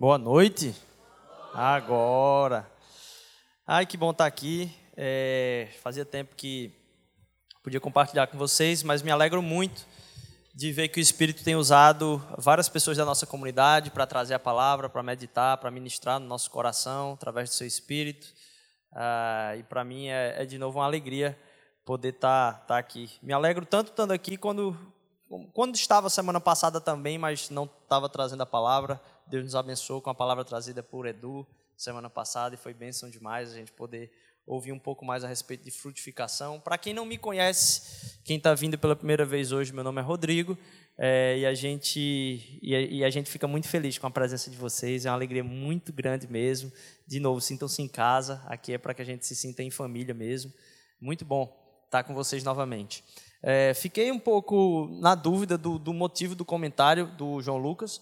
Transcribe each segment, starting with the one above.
Boa noite. Agora. Ai, que bom estar aqui. É, fazia tempo que podia compartilhar com vocês, mas me alegro muito de ver que o Espírito tem usado várias pessoas da nossa comunidade para trazer a palavra, para meditar, para ministrar no nosso coração através do seu Espírito. Ah, e para mim é, é, de novo uma alegria poder estar tá, tá aqui. Me alegro tanto estando aqui quando quando estava semana passada também, mas não estava trazendo a palavra. Deus nos abençoou com a palavra trazida por Edu semana passada e foi bênção demais a gente poder ouvir um pouco mais a respeito de frutificação. Para quem não me conhece, quem está vindo pela primeira vez hoje, meu nome é Rodrigo é, e, a gente, e a, e, a, gente fica muito feliz com a presença de vocês. É uma alegria muito grande mesmo. De novo, sintam-se em casa. Aqui é para que a gente se sinta em família mesmo. Muito bom estar com vocês novamente. É, fiquei um pouco na dúvida do, do, motivo do comentário do João Lucas.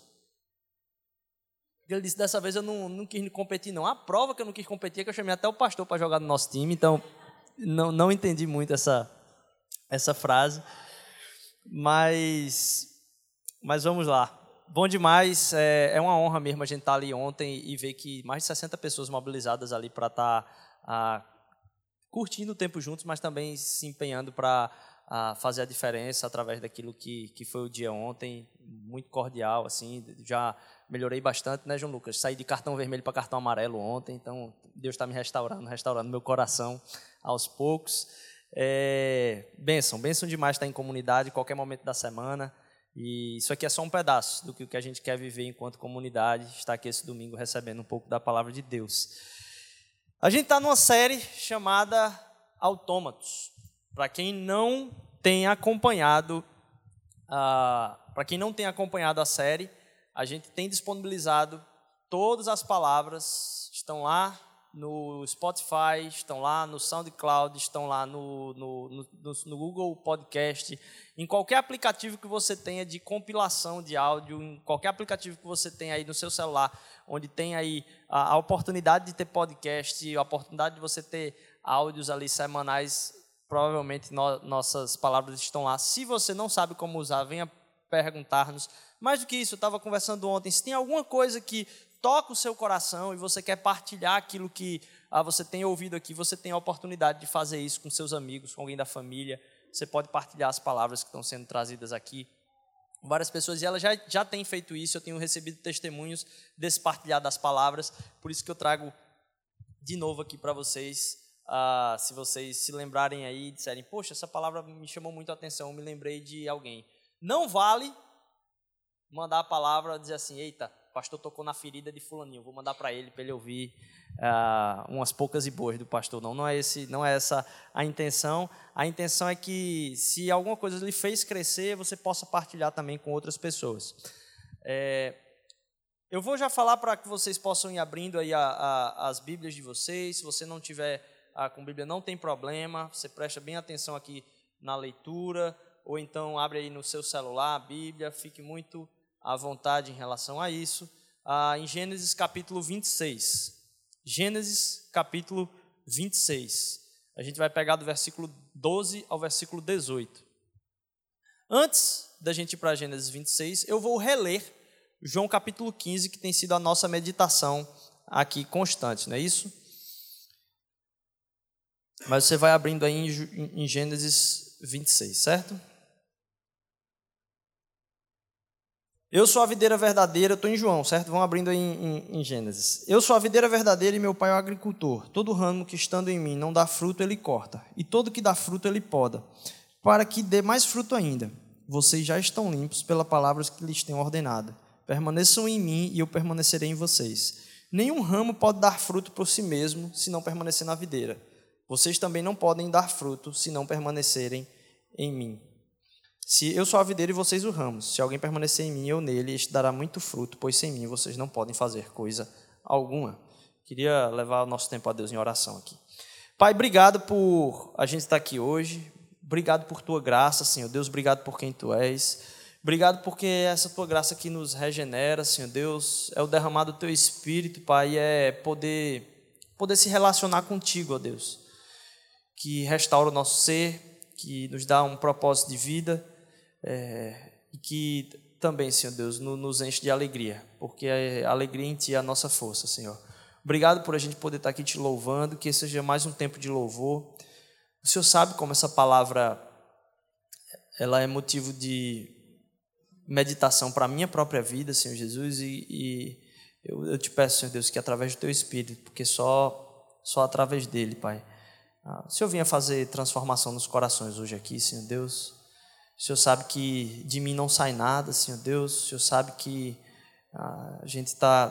Ele disse: dessa vez eu não, não quis competir, não. A prova que eu não quis competir é que eu chamei até o pastor para jogar no nosso time, então não, não entendi muito essa, essa frase. Mas, mas vamos lá. Bom demais, é, é uma honra mesmo a gente estar ali ontem e ver que mais de 60 pessoas mobilizadas ali para estar tá, curtindo o tempo juntos, mas também se empenhando para fazer a diferença através daquilo que, que foi o dia ontem, muito cordial, assim, já melhorei bastante, né, João Lucas? Saí de cartão vermelho para cartão amarelo ontem, então Deus está me restaurando, restaurando meu coração aos poucos. É, benção, benção demais estar em comunidade, qualquer momento da semana, e isso aqui é só um pedaço do que a gente quer viver enquanto comunidade, estar aqui esse domingo recebendo um pouco da palavra de Deus. A gente está numa série chamada Autômatos. Para quem não tem acompanhado, para quem não tem acompanhado a série, a gente tem disponibilizado todas as palavras, estão lá no Spotify, estão lá no SoundCloud, estão lá no, no, no, no, Google Podcast, em qualquer aplicativo que você tenha de compilação de áudio, em qualquer aplicativo que você tenha aí no seu celular, onde tem aí a, a oportunidade de ter podcast, a oportunidade de você ter áudios ali semanais, provavelmente no, nossas palavras estão lá. Se você não sabe como usar, venha perguntar-nos. Mais do que isso, eu estava conversando ontem, se tem alguma coisa que toca o seu coração e você quer partilhar aquilo que ah, você tem ouvido aqui, você tem a oportunidade de fazer isso com seus amigos, com alguém da família. Você pode partilhar as palavras que estão sendo trazidas aqui. Várias pessoas, e ela já, já tem feito isso, eu tenho recebido testemunhos desse partilhar das palavras, por isso que eu trago de novo aqui para vocês ah, se vocês se lembrarem aí e disserem, poxa, essa palavra me chamou muito a atenção, me lembrei de alguém. Não vale mandar a palavra dizer assim, eita, o pastor tocou na ferida de fulaninho, vou mandar para ele para ele ouvir ah, umas poucas e boas do pastor. Não, não é esse, não é essa a intenção. A intenção é que se alguma coisa lhe fez crescer, você possa partilhar também com outras pessoas. É, eu vou já falar para que vocês possam ir abrindo aí a, a, as Bíblias de vocês. Se você não tiver ah, com Bíblia não tem problema, você presta bem atenção aqui na leitura, ou então abre aí no seu celular a Bíblia, fique muito à vontade em relação a isso. Ah, em Gênesis capítulo 26. Gênesis capítulo 26. A gente vai pegar do versículo 12 ao versículo 18. Antes da gente ir para Gênesis 26, eu vou reler João capítulo 15, que tem sido a nossa meditação aqui constante, não é isso? Mas você vai abrindo aí em Gênesis 26, certo? Eu sou a videira verdadeira, estou em João, certo? Vão abrindo aí em, em, em, Gênesis. Eu sou a videira verdadeira e meu pai é o agricultor. Todo ramo que estando em mim não dá fruto, ele corta. E todo que dá fruto, ele poda, para que dê mais fruto ainda. Vocês já estão limpos pela palavra que lhes tenho ordenado. Permaneçam em mim e eu permanecerei em vocês. Nenhum ramo pode dar fruto por si mesmo, se não permanecer na videira. Vocês também não podem dar fruto se não permanecerem em mim. Se eu sou a videira e vocês o ramos, se alguém permanecer em mim ou nele, este dará muito fruto, pois sem mim vocês não podem fazer coisa alguma. Queria levar o nosso tempo a Deus em oração aqui. Pai, obrigado por a gente estar aqui hoje. Obrigado por tua graça, Senhor Deus. Obrigado por quem tu és. Obrigado porque essa tua graça que nos regenera, Senhor Deus, é o derramado do teu espírito, Pai, é poder poder se relacionar contigo, ó Deus que restaura o nosso ser, que nos dá um propósito de vida é, que também, Senhor Deus, nos enche de alegria, porque a alegria em Ti é a nossa força, Senhor. Obrigado por a gente poder estar aqui te louvando, que seja mais um tempo de louvor. O Senhor sabe como essa palavra ela é motivo de meditação para a minha própria vida, Senhor Jesus, e, e eu, eu, te peço, Senhor Deus, que através do Teu Espírito, porque só, só através dele, Pai, ah, o Senhor venha fazer transformação nos corações hoje aqui, Senhor Deus. O Senhor sabe que de mim não sai nada, Senhor Deus. O Senhor sabe que ah, a gente está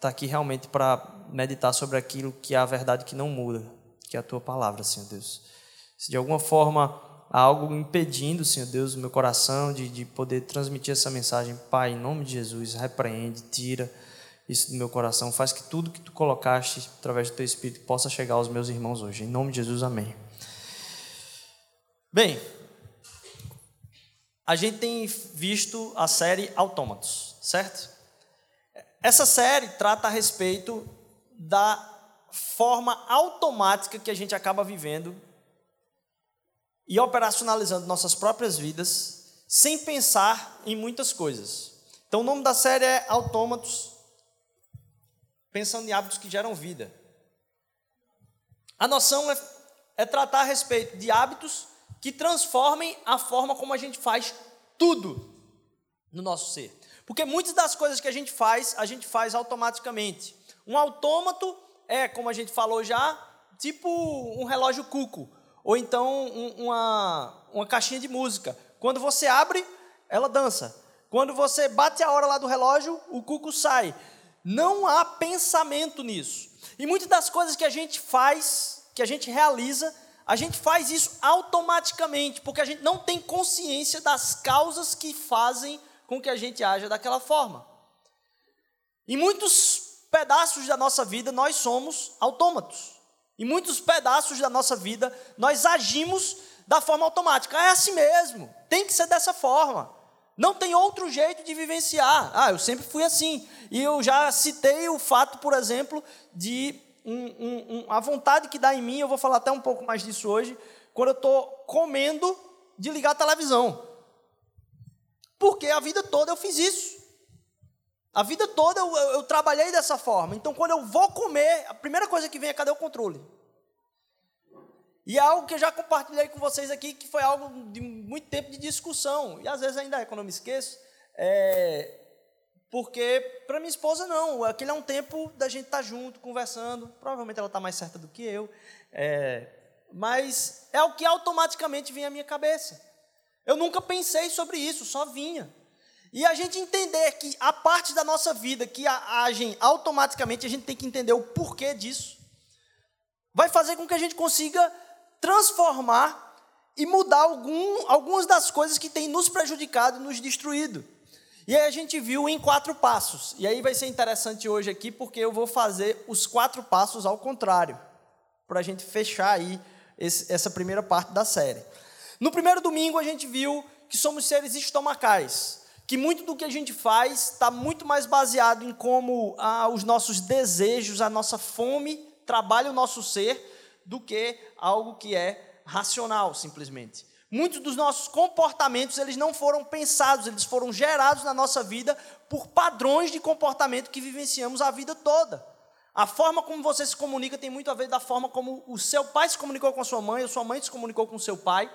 tá aqui realmente para meditar sobre aquilo que é a verdade que não muda, que é a Tua palavra, Senhor Deus. Se de alguma forma há algo impedindo, Senhor Deus, o meu coração de, de poder transmitir essa mensagem, Pai, em nome de Jesus, repreende, tira isso do meu coração, faz que tudo que tu colocaste através do teu Espírito possa chegar aos meus irmãos hoje. Em nome de Jesus, amém. Bem, a gente tem visto a série Autômatos, certo? Essa série trata a respeito da forma automática que a gente acaba vivendo e operacionalizando nossas próprias vidas sem pensar em muitas coisas. Então, o nome da série é Autômatos pensando em hábitos que geram vida. A noção é, é tratar a respeito de hábitos que transformem a forma como a gente faz tudo no nosso ser. Porque muitas das coisas que a gente faz, a gente faz automaticamente. Um autômato é, como a gente falou já, tipo um relógio cuco, ou então um, uma, uma caixinha de música. Quando você abre, ela dança. Quando você bate a hora lá do relógio, o cuco sai. Não há pensamento nisso. E muitas das coisas que a gente faz, que a gente realiza, a gente faz isso automaticamente, porque a gente não tem consciência das causas que fazem com que a gente haja daquela forma. Em muitos pedaços da nossa vida, nós somos autômatos. Em muitos pedaços da nossa vida, nós agimos da forma automática. É assim mesmo, tem que ser dessa forma. Não tem outro jeito de vivenciar. Ah, eu sempre fui assim. E eu já citei o fato, por exemplo, de um, um, um, a vontade que dá em mim, eu vou falar até um pouco mais disso hoje, quando eu estou comendo, de ligar a televisão. Porque a vida toda eu fiz isso. A vida toda eu, eu, eu, trabalhei dessa forma. Então, quando eu vou comer, a primeira coisa que vem é cadê o controle? E é algo que eu já compartilhei com vocês aqui, que foi algo de muito tempo de discussão. E às vezes ainda é, quando eu me esqueço. É, porque para minha esposa não, aquele é um tempo da gente estar tá junto, conversando. Provavelmente ela está mais certa do que eu. É, mas é o que automaticamente vem à minha cabeça. Eu nunca pensei sobre isso, só vinha. E a gente entender que a parte da nossa vida que agem automaticamente, a gente tem que entender o porquê disso. Vai fazer com que a gente consiga transformar e mudar algum, algumas das coisas que têm nos prejudicado e nos destruído. E aí a gente viu em quatro passos. E aí vai ser interessante hoje aqui, porque eu vou fazer os quatro passos ao contrário, para a gente fechar aí esse, essa primeira parte da série. No primeiro domingo a gente viu que somos seres estomacais, que muito do que a gente faz está muito mais baseado em como ah, os nossos desejos, a nossa fome trabalha o nosso ser do que algo que é racional, simplesmente. Muitos dos nossos comportamentos, eles não foram pensados, eles foram gerados na nossa vida por padrões de comportamento que vivenciamos a vida toda. A forma como você se comunica tem muito a ver da forma como o seu pai se comunicou com a sua mãe, a sua mãe se comunicou com o seu pai.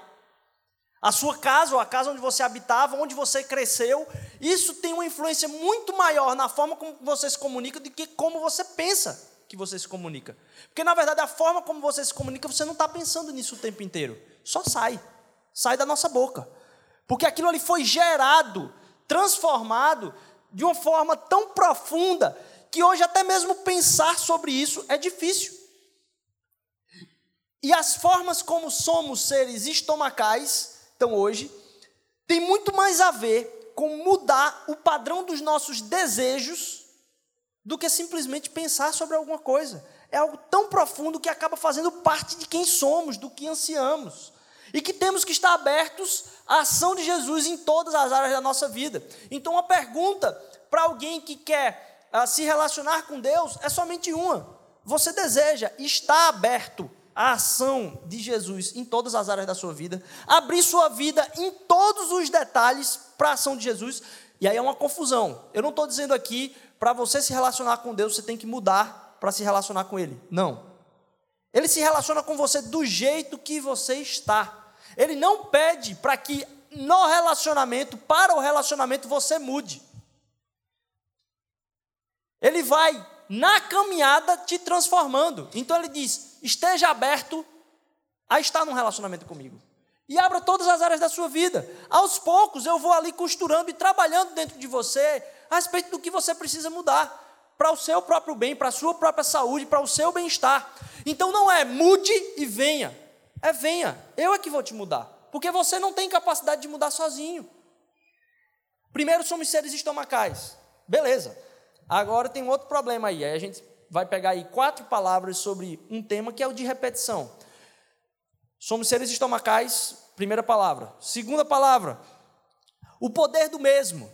A sua casa, ou a casa onde você habitava, onde você cresceu, isso tem uma influência muito maior na forma como você se comunica do que como você pensa que você se comunica. Porque, na verdade, a forma como você se comunica, você não está pensando nisso o tempo inteiro. Só sai. Sai da nossa boca. Porque aquilo ali foi gerado, transformado de uma forma tão profunda que hoje até mesmo pensar sobre isso é difícil. E as formas como somos seres estomacais, então hoje, tem muito mais a ver com mudar o padrão dos nossos desejos do que simplesmente pensar sobre alguma coisa. É algo tão profundo que acaba fazendo parte de quem somos, do que ansiamos. E que temos que estar abertos à ação de Jesus em todas as áreas da nossa vida. Então, uma pergunta para alguém que quer uh, se relacionar com Deus é somente uma: você deseja estar aberto à ação de Jesus em todas as áreas da sua vida, abrir sua vida em todos os detalhes para a ação de Jesus? E aí é uma confusão. Eu não estou dizendo aqui, para você se relacionar com Deus, você tem que mudar para se relacionar com Ele. Não. Ele se relaciona com você do jeito que você está. Ele não pede para que no relacionamento, para o relacionamento, você mude. Ele vai na caminhada te transformando. Então ele diz: esteja aberto a estar num relacionamento comigo. E abra todas as áreas da sua vida. Aos poucos eu vou ali costurando e trabalhando dentro de você a respeito do que você precisa mudar para o seu próprio bem, para a sua própria saúde, para o seu bem-estar. Então não é mude e venha. É venha. Eu é que vou te mudar. Porque você não tem capacidade de mudar sozinho. Primeiro somos seres estomacais. Beleza. Agora tem um outro problema aí. Aí a gente vai pegar aí quatro palavras sobre um tema que é o de repetição. Somos seres estomacais, primeira palavra. Segunda palavra, o poder do mesmo.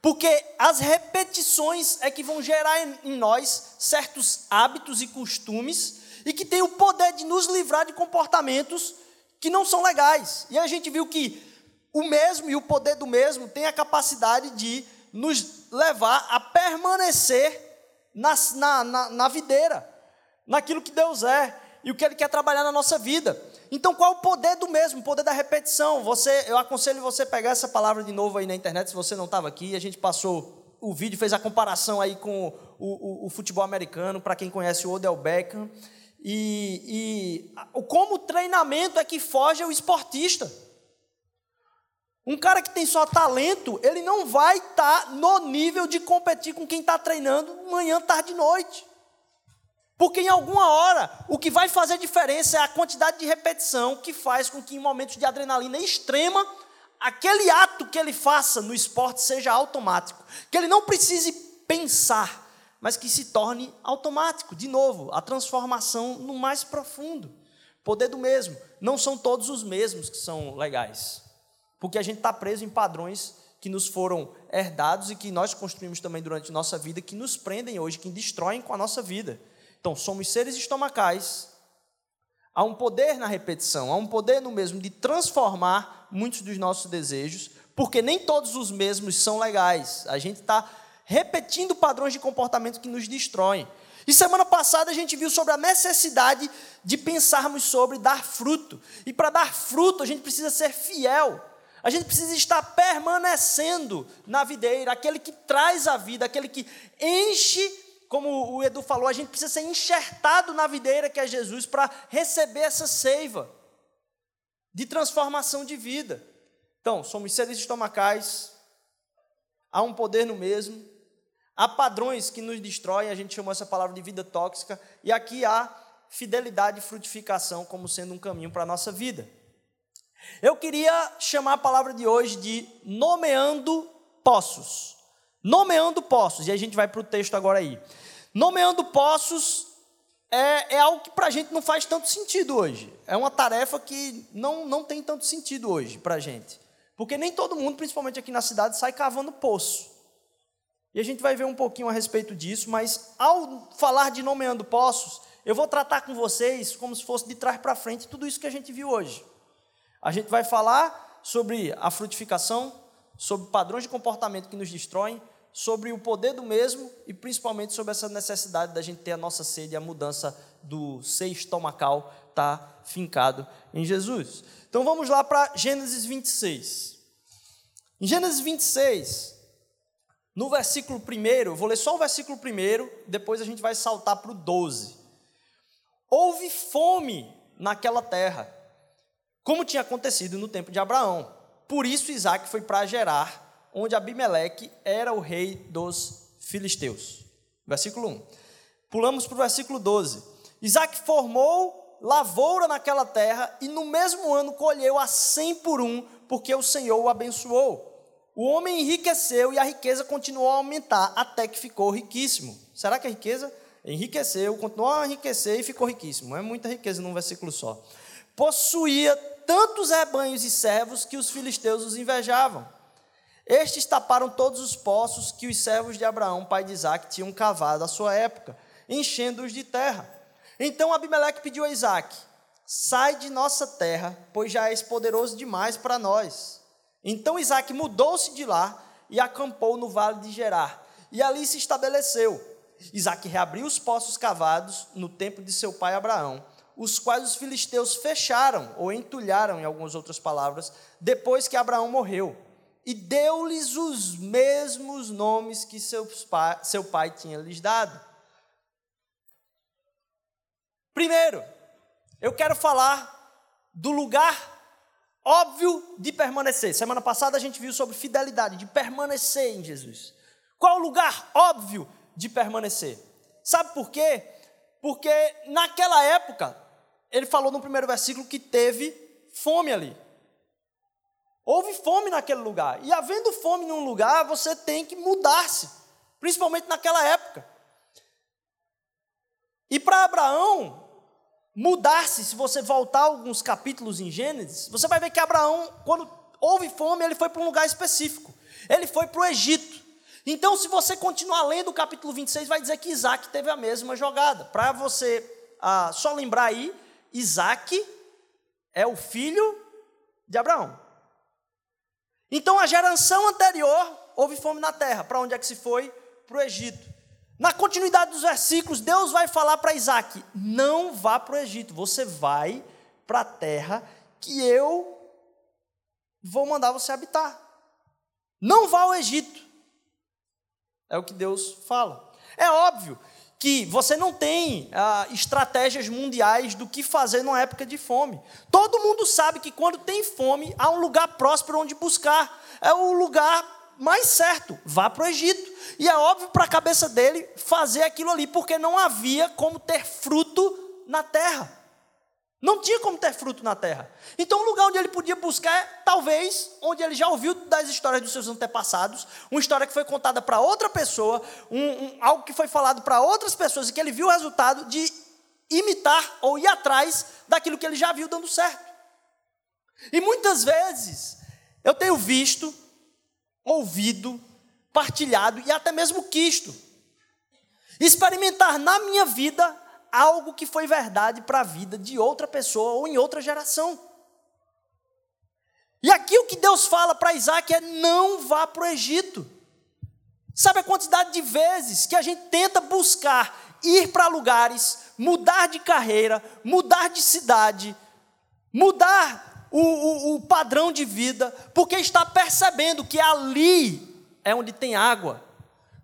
Porque as repetições é que vão gerar em nós certos hábitos e costumes e que tem o poder de nos livrar de comportamentos que não são legais. E a gente viu que o mesmo e o poder do mesmo tem a capacidade de nos levar a permanecer na, na, na, na videira, naquilo que Deus é e o que Ele quer trabalhar na nossa vida. Então, qual é o poder do mesmo? O poder da repetição. Você, eu aconselho você pegar essa palavra de novo aí na internet, se você não estava aqui. A gente passou o vídeo, fez a comparação aí com o, o, o futebol americano, para quem conhece o Odell Beckham. E, e como o treinamento é que foge ao esportista. Um cara que tem só talento, ele não vai estar tá no nível de competir com quem está treinando manhã, tarde e noite. Porque em alguma hora, o que vai fazer diferença é a quantidade de repetição que faz com que em momentos de adrenalina extrema, aquele ato que ele faça no esporte seja automático. Que ele não precise pensar, mas que se torne automático. De novo, a transformação no mais profundo. Poder do mesmo. Não são todos os mesmos que são legais. Porque a gente está preso em padrões que nos foram herdados e que nós construímos também durante nossa vida, que nos prendem hoje, que destroem com a nossa vida. Então, somos seres estomacais, há um poder na repetição, há um poder no mesmo de transformar muitos dos nossos desejos, porque nem todos os mesmos são legais. A gente está repetindo padrões de comportamento que nos destroem. E semana passada a gente viu sobre a necessidade de pensarmos sobre dar fruto. E para dar fruto, a gente precisa ser fiel. A gente precisa estar permanecendo na videira, aquele que traz a vida, aquele que enche, como o Edu falou, a gente precisa ser enxertado na videira que é Jesus para receber essa seiva de transformação de vida. Então, somos seres estomacais, há um poder no mesmo, há padrões que nos destroem, a gente chamou essa palavra de vida tóxica, e aqui há fidelidade e frutificação como sendo um caminho para a nossa vida. Eu queria chamar a palavra de hoje de nomeando poços. Nomeando poços, e a gente vai para o texto agora aí. Nomeando poços é, é algo que para a gente não faz tanto sentido hoje. É uma tarefa que não, não tem tanto sentido hoje para a gente. Porque nem todo mundo, principalmente aqui na cidade, sai cavando poço. E a gente vai ver um pouquinho a respeito disso, mas ao falar de nomeando poços, eu vou tratar com vocês como se fosse de trás para frente tudo isso que a gente viu hoje. A gente vai falar sobre a frutificação, sobre padrões de comportamento que nos destroem, sobre o poder do mesmo e principalmente sobre essa necessidade da gente ter a nossa sede, a mudança do ser estomacal tá fincado em Jesus. Então vamos lá para Gênesis 26. Em Gênesis 26, no versículo 1, vou ler só o versículo 1, depois a gente vai saltar para o 12. Houve fome naquela terra como tinha acontecido no tempo de Abraão. Por isso Isaac foi para Gerar, onde Abimeleque era o rei dos filisteus. Versículo 1. Pulamos para o versículo 12. Isaac formou lavoura naquela terra e no mesmo ano colheu a cem por um, porque o Senhor o abençoou. O homem enriqueceu e a riqueza continuou a aumentar até que ficou riquíssimo. Será que a riqueza enriqueceu, continuou a enriquecer e ficou riquíssimo? É muita riqueza num versículo só. Possuía tantos rebanhos e servos que os filisteus os invejavam. Estes taparam todos os poços que os servos de Abraão, pai de Isaac, tinham cavado à sua época, enchendo-os de terra. Então Abimeleque pediu a Isaac: Sai de nossa terra, pois já és poderoso demais para nós. Então Isaac mudou-se de lá e acampou no vale de Gerar. E ali se estabeleceu. Isaac reabriu os poços cavados no tempo de seu pai Abraão, os quais os filisteus fecharam, ou entulharam, em algumas outras palavras, depois que Abraão morreu. E deu-lhes os mesmos nomes que pai, seu pai tinha lhes dado. Primeiro, eu quero falar do lugar óbvio de permanecer. Semana passada a gente viu sobre fidelidade, de permanecer em Jesus. Qual o lugar óbvio de permanecer? Sabe por quê? Porque naquela época, ele falou no primeiro versículo que teve fome ali. Houve fome naquele lugar. E havendo fome num lugar, você tem que mudar-se, principalmente naquela época. E para Abraão, mudar-se, se você voltar alguns capítulos em Gênesis, você vai ver que Abraão, quando houve fome, ele foi para um lugar específico. Ele foi para o Egito. Então, se você continuar lendo o capítulo 26, vai dizer que Isaac teve a mesma jogada. Para você ah, só lembrar aí, Isaac é o filho de Abraão. Então, a geração anterior houve fome na terra. Para onde é que se foi? Para o Egito. Na continuidade dos versículos, Deus vai falar para Isaac: não vá para o Egito, você vai para a terra que eu vou mandar você habitar. Não vá ao Egito. É o que Deus fala. É óbvio que você não tem ah, estratégias mundiais do que fazer numa época de fome. Todo mundo sabe que quando tem fome, há um lugar próspero onde buscar. É o lugar mais certo, vá para o Egito. E é óbvio para a cabeça dele fazer aquilo ali, porque não havia como ter fruto na terra. Não tinha como ter fruto na terra. Então, o lugar onde ele podia buscar é, talvez, onde ele já ouviu das histórias dos seus antepassados, uma história que foi contada para outra pessoa, um, um, algo que foi falado para outras pessoas e que ele viu o resultado de imitar ou ir atrás daquilo que ele já viu dando certo. E muitas vezes, eu tenho visto ouvido, partilhado e até mesmo quisto. Experimentar na minha vida algo que foi verdade para a vida de outra pessoa ou em outra geração. E aqui o que Deus fala para Isaac é: não vá para o Egito. Sabe a quantidade de vezes que a gente tenta buscar ir para lugares, mudar de carreira, mudar de cidade, mudar o, o, o padrão de vida, porque está percebendo que ali é onde tem água.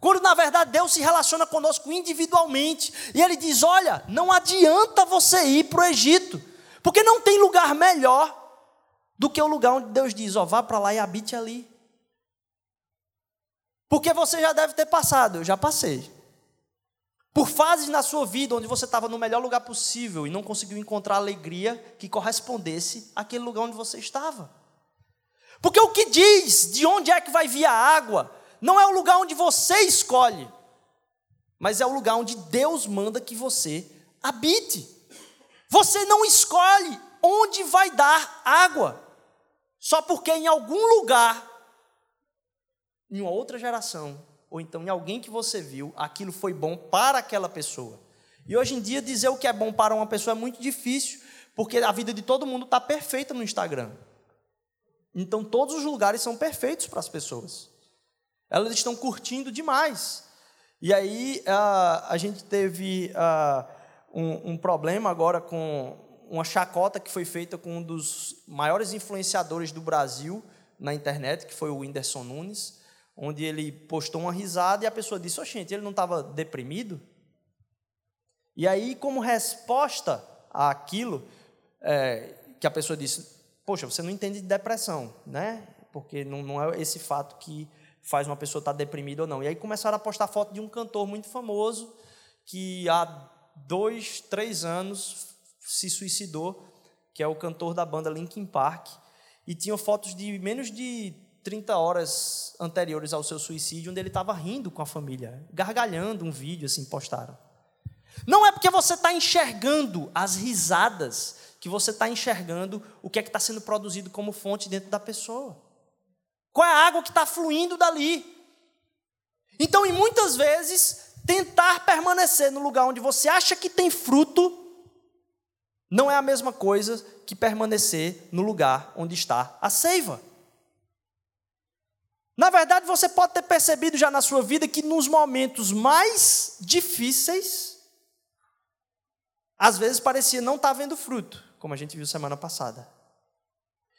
Quando na verdade Deus se relaciona conosco individualmente, e Ele diz: Olha, não adianta você ir para o Egito, porque não tem lugar melhor do que o lugar onde Deus diz: Ó, oh, vá para lá e habite ali. Porque você já deve ter passado, eu já passei por fases na sua vida onde você estava no melhor lugar possível e não conseguiu encontrar alegria que correspondesse àquele lugar onde você estava. Porque o que diz de onde é que vai vir a água não é o lugar onde você escolhe, mas é o lugar onde Deus manda que você habite. Você não escolhe onde vai dar água, só porque em algum lugar, em uma outra geração, ou então em alguém que você viu, aquilo foi bom para aquela pessoa. E hoje em dia, dizer o que é bom para uma pessoa é muito difícil, porque a vida de todo mundo está perfeita no Instagram. Então, todos os lugares são perfeitos para as pessoas. Elas estão curtindo demais. E aí, a, gente teve um, um problema agora com uma chacota que foi feita com um dos maiores influenciadores do Brasil na internet, que foi o Whindersson Nunes onde ele postou uma risada e a pessoa disse: gente, ele não estava deprimido? E aí, como resposta àquilo, é, que a pessoa disse: Poxa, você não entende de depressão, né? Porque não, não é esse fato que faz uma pessoa estar deprimida ou não. E aí começaram a postar foto de um cantor muito famoso que há dois, três anos se suicidou, que é o cantor da banda Linkin Park, e tinham fotos de menos de 30 horas anteriores ao seu suicídio, onde ele estava rindo com a família, gargalhando um vídeo assim, postaram. Não é porque você está enxergando as risadas que você está enxergando o que é que está sendo produzido como fonte dentro da pessoa. Qual é a água que está fluindo dali? Então, e muitas vezes, tentar permanecer no lugar onde você acha que tem fruto, não é a mesma coisa que permanecer no lugar onde está a seiva. Na verdade, você pode ter percebido já na sua vida que nos momentos mais difíceis, às vezes parecia não estar tá vendo fruto, como a gente viu semana passada.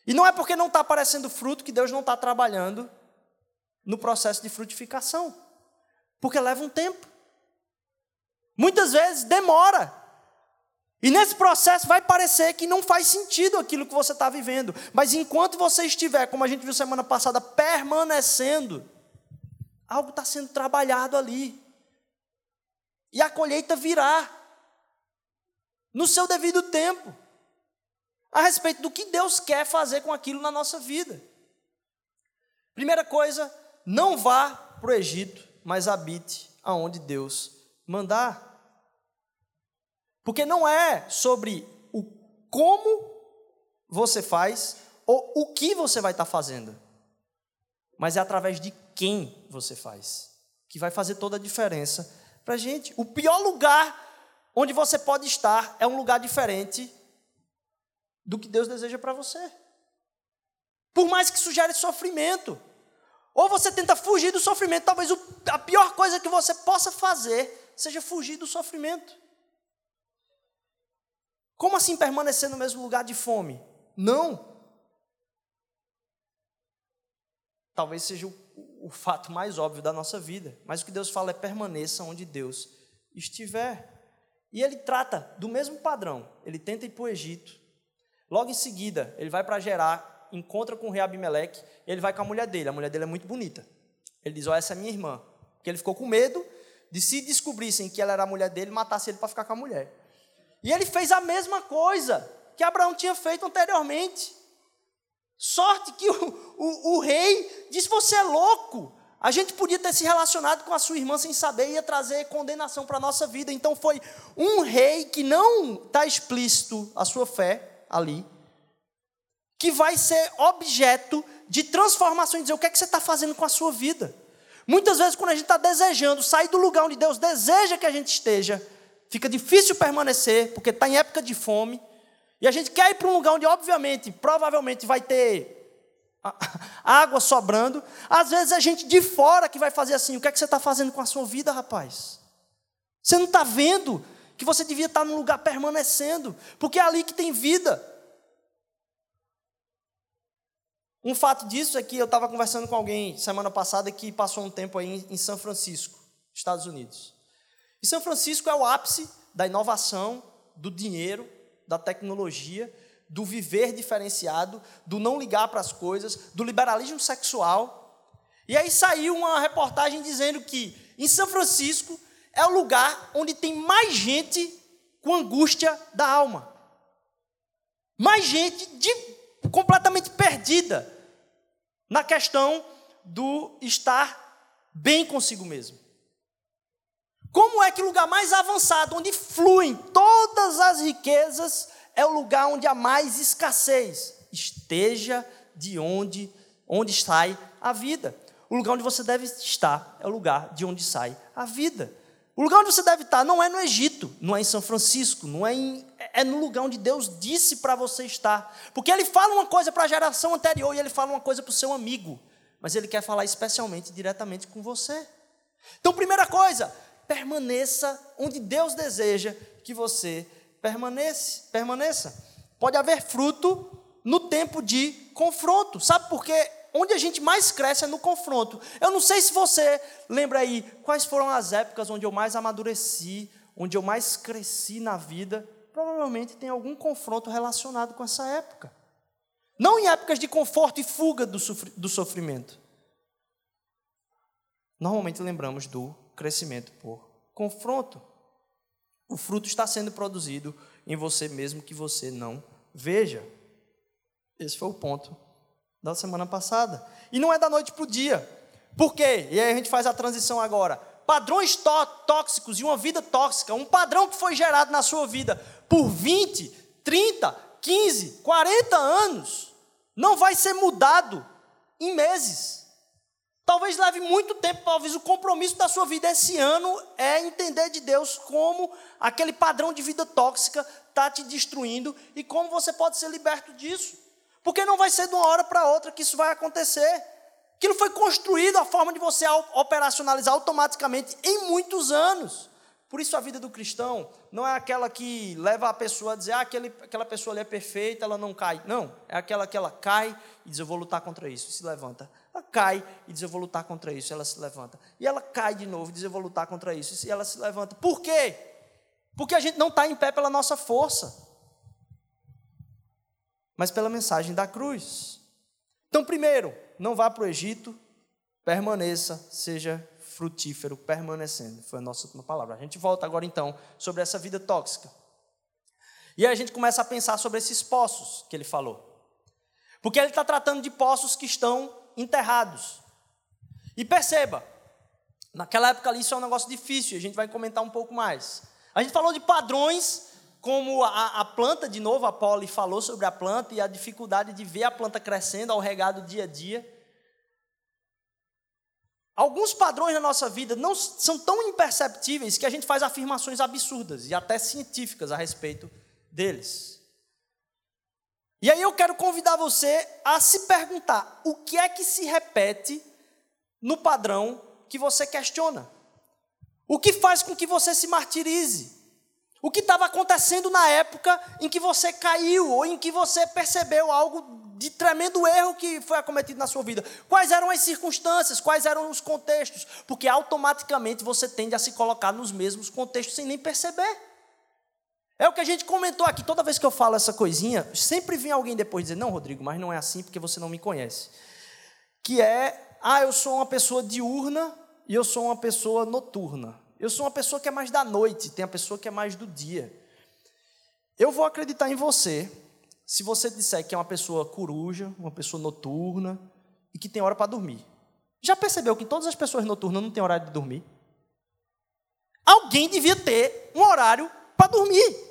E não é porque não está aparecendo fruto que Deus não está trabalhando no processo de frutificação, porque leva um tempo. Muitas vezes demora. E nesse processo vai parecer que não faz sentido aquilo que você está vivendo. Mas enquanto você estiver, como a gente viu semana passada, permanecendo, algo está sendo trabalhado ali. E a colheita virá. No seu devido tempo. A respeito do que Deus quer fazer com aquilo na nossa vida. Primeira coisa, não vá para o Egito, mas habite aonde Deus mandar. Porque não é sobre o como você faz ou o que você vai estar fazendo, mas é através de quem você faz, que vai fazer toda a diferença para a gente. O pior lugar onde você pode estar é um lugar diferente do que Deus deseja para você. Por mais que sugere sofrimento. Ou você tenta fugir do sofrimento, talvez a pior coisa que você possa fazer seja fugir do sofrimento. Como assim permanecer no mesmo lugar de fome? Não. Talvez seja o, o, fato mais óbvio da nossa vida, mas o que Deus fala é permaneça onde Deus estiver. E ele trata do mesmo padrão. Ele tenta ir para o Egito. Logo em seguida, ele vai para Gerar, encontra com o rei Abimeleque, ele vai com a mulher dele. A mulher dele é muito bonita. Ele diz: Ó, oh, essa é minha irmã. Porque ele ficou com medo de se descobrissem que ela era a mulher dele, matasse ele para ficar com a mulher. E ele fez a mesma coisa que Abraão tinha feito anteriormente. Sorte que o, o, o, rei disse: Você é louco. A gente podia ter se relacionado com a sua irmã sem saber, ia trazer condenação para a nossa vida. Então foi um rei que não está explícito a sua fé ali, que vai ser objeto de transformação e dizer o que é que você está fazendo com a sua vida. Muitas vezes, quando a gente está desejando sair do lugar onde Deus deseja que a gente esteja, fica difícil permanecer, porque está em época de fome, e a gente quer ir para um lugar onde, obviamente, provavelmente vai ter água sobrando. Às vezes é gente de fora que vai fazer assim: o que é que você está fazendo com a sua vida, rapaz? Você não está vendo que você devia estar num lugar permanecendo, porque é ali que tem vida. Um fato disso é que eu estava conversando com alguém semana passada que passou um tempo aí em São Francisco, Estados Unidos. E São Francisco é o ápice da inovação, do dinheiro, da tecnologia, do viver diferenciado, do não ligar para as coisas, do liberalismo sexual. E aí saiu uma reportagem dizendo que em São Francisco é o lugar onde tem mais gente com angústia da alma. Mais gente de, completamente perdida na questão do estar bem consigo mesmo. O lugar mais avançado, onde fluem todas as riquezas, é o lugar onde há mais escassez? Esteja de onde, onde sai a vida. O lugar onde você deve estar é o lugar de onde sai a vida. O lugar onde você deve estar não é no Egito, não é em São Francisco, não é em, é no lugar onde Deus disse para você estar. Porque ele fala uma coisa para a geração anterior e ele fala uma coisa para o seu amigo, mas ele quer falar especialmente diretamente com você. Então, primeira coisa, permaneça onde Deus deseja que você permaneça. permaneça. Pode haver fruto no tempo de confronto. Sabe por quê? Onde a gente mais cresce é no confronto. Eu não sei se você lembra aí quais foram as épocas onde eu mais amadureci, onde eu mais cresci na vida. Provavelmente tem algum confronto relacionado com essa época. Não em épocas de conforto e fuga do sofrimento. Normalmente lembramos do crescimento por confronto. O fruto está sendo produzido em você mesmo que você não veja. Esse foi o ponto da semana passada. E não é da noite para o dia. Por quê? E aí a gente faz a transição agora. Padrões tóxicos e uma vida tóxica, um padrão que foi gerado na sua vida por 20, 30, 15, 40 anos, não vai ser mudado em meses. Talvez leve muito tempo, talvez o compromisso da sua vida esse ano é entender de Deus como aquele padrão de vida tóxica está te destruindo e como você pode ser liberto disso. Porque não vai ser de uma hora para outra que isso vai acontecer. Aquilo foi construído a forma de você operacionalizar automaticamente em muitos anos. Por isso a vida do cristão não é aquela que leva a pessoa a dizer, ah, aquele, aquela pessoa ali é perfeita, ela não cai. Não, é aquela que ela cai e diz, eu vou lutar contra isso, e se levanta. Ela cai e diz, eu vou lutar contra isso, ela se levanta. E ela cai de novo e diz, eu vou lutar contra isso, e ela se levanta. Por quê? Porque a gente não está em pé pela nossa força, mas pela mensagem da cruz. Então, primeiro, não vá para o Egito, permaneça, seja frutífero, permanecendo. Foi a nossa última palavra. A gente volta agora então sobre essa vida tóxica. E aí a gente começa a pensar sobre esses poços que ele falou. Porque ele está tratando de poços que estão enterrados. E perceba, naquela época ali isso é um negócio difícil, a gente vai comentar um pouco mais. A gente falou de padrões, como a, a planta, de novo, a Polly falou sobre a planta e a dificuldade de ver a planta crescendo ao regado dia a dia. Alguns padrões na nossa vida não são tão imperceptíveis que a gente faz afirmações absurdas e até científicas a respeito deles. E aí eu quero convidar você a se perguntar: o que é que se repete no padrão que você questiona? O que faz com que você se martirize? O que estava acontecendo na época em que você caiu ou em que você percebeu algo de tremendo erro que foi acometido na sua vida. Quais eram as circunstâncias, quais eram os contextos? Porque automaticamente você tende a se colocar nos mesmos contextos sem nem perceber. É o que a gente comentou aqui, toda vez que eu falo essa coisinha, sempre vem alguém depois dizer: Não, Rodrigo, mas não é assim porque você não me conhece. Que é, ah, eu sou uma pessoa diurna e eu sou uma pessoa noturna. Eu sou uma pessoa que é mais da noite, tem a pessoa que é mais do dia. Eu vou acreditar em você se você disser que é uma pessoa coruja, uma pessoa noturna e que tem hora para dormir. Já percebeu que todas as pessoas noturnas não têm horário de dormir? Alguém devia ter um horário para dormir.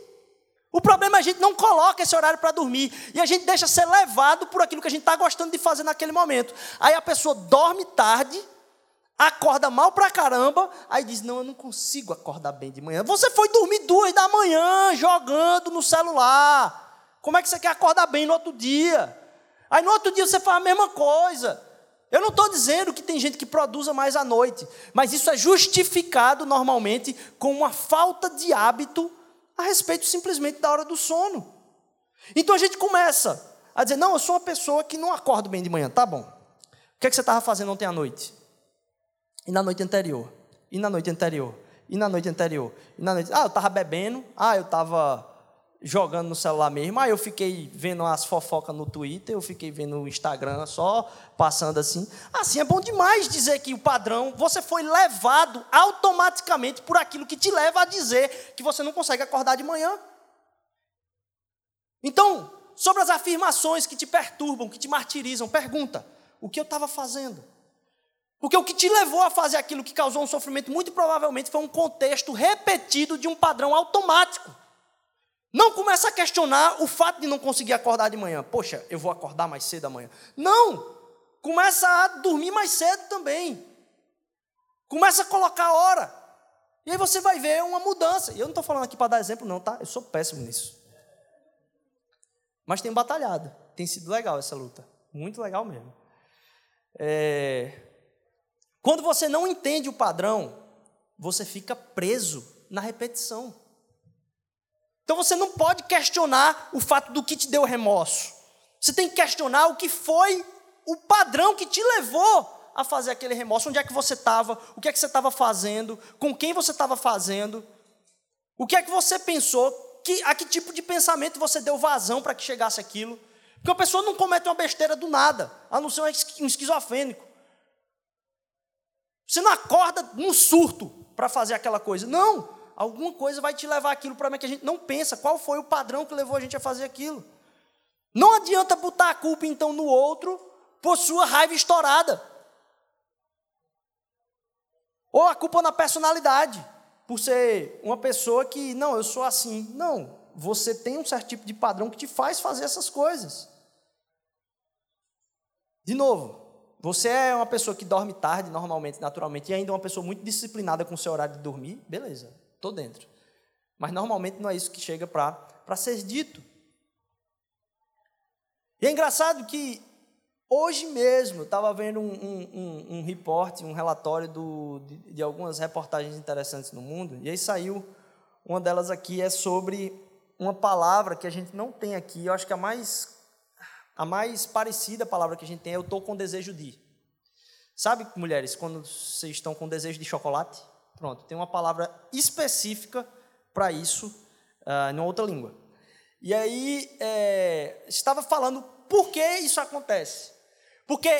O problema é a gente não coloca esse horário para dormir e a gente deixa ser levado por aquilo que a gente está gostando de fazer naquele momento. Aí a pessoa dorme tarde, acorda mal pra caramba, aí diz: Não, eu não consigo acordar bem de manhã. Você foi dormir duas da manhã jogando no celular. Como é que você quer acordar bem no outro dia? Aí no outro dia você faz a mesma coisa. Eu não estou dizendo que tem gente que produza mais à noite, mas isso é justificado normalmente com uma falta de hábito a respeito simplesmente da hora do sono. Então a gente começa a dizer: não, eu sou uma pessoa que não acordo bem de manhã, tá bom. O que, é que você estava fazendo ontem à noite? E na noite anterior? E na noite anterior? E na noite anterior? E na noite... Ah, eu estava bebendo. Ah, eu estava jogando no celular mesmo. Aí eu fiquei vendo as fofocas no Twitter, eu fiquei vendo o Instagram só passando assim. Assim é bom demais dizer que o padrão, você foi levado automaticamente por aquilo que te leva a dizer que você não consegue acordar de manhã. Então, sobre as afirmações que te perturbam, que te martirizam, pergunta: o que eu estava fazendo? Porque o que te levou a fazer aquilo que causou um sofrimento, muito provavelmente foi um contexto repetido de um padrão automático. Não começa a questionar o fato de não conseguir acordar de manhã. Poxa, eu vou acordar mais cedo amanhã. Não! Começa a dormir mais cedo também. Começa a colocar hora. E aí você vai ver uma mudança. E eu não estou falando aqui para dar exemplo, não, tá? Eu sou péssimo nisso. Mas tem batalhado. Tem sido legal essa luta. Muito legal mesmo. É... Quando você não entende o padrão, você fica preso na repetição. Então você não pode questionar o fato do que te deu remorso. Você tem que questionar o que foi o padrão que te levou a fazer aquele remorso. Onde é que você estava? O que é que você estava fazendo? Com quem você estava fazendo? O que é que você pensou? Que, a que tipo de pensamento você deu vazão para que chegasse aquilo? Porque a pessoa não comete uma besteira do nada, a não ser um esquizofrênico. Você não acorda num surto para fazer aquela coisa. Não alguma coisa vai te levar aquilo para que a gente não pensa qual foi o padrão que levou a gente a fazer aquilo. Não adianta botar a culpa então no outro por sua raiva estourada. Ou a culpa na personalidade, por ser uma pessoa que, não, eu sou assim. Não, você tem um certo tipo de padrão que te faz fazer essas coisas. De novo, você é uma pessoa que dorme tarde, normalmente, naturalmente, e ainda é uma pessoa muito disciplinada com o seu horário de dormir, beleza. Estou dentro. Mas normalmente não é isso que chega para ser dito. E é engraçado que Hoje mesmo, eu estava vendo um, um, um, um reporte, um relatório do, de, de algumas reportagens interessantes no mundo, e aí saiu, uma delas aqui é sobre uma palavra que a gente não tem aqui, eu acho que a mais, a mais parecida palavra que a gente tem é eu estou com desejo de. Sabe, mulheres, quando vocês estão com desejo de chocolate? Pronto, tem uma palavra específica para isso uh, em outra língua. E aí, é, estava falando por que isso acontece. Porque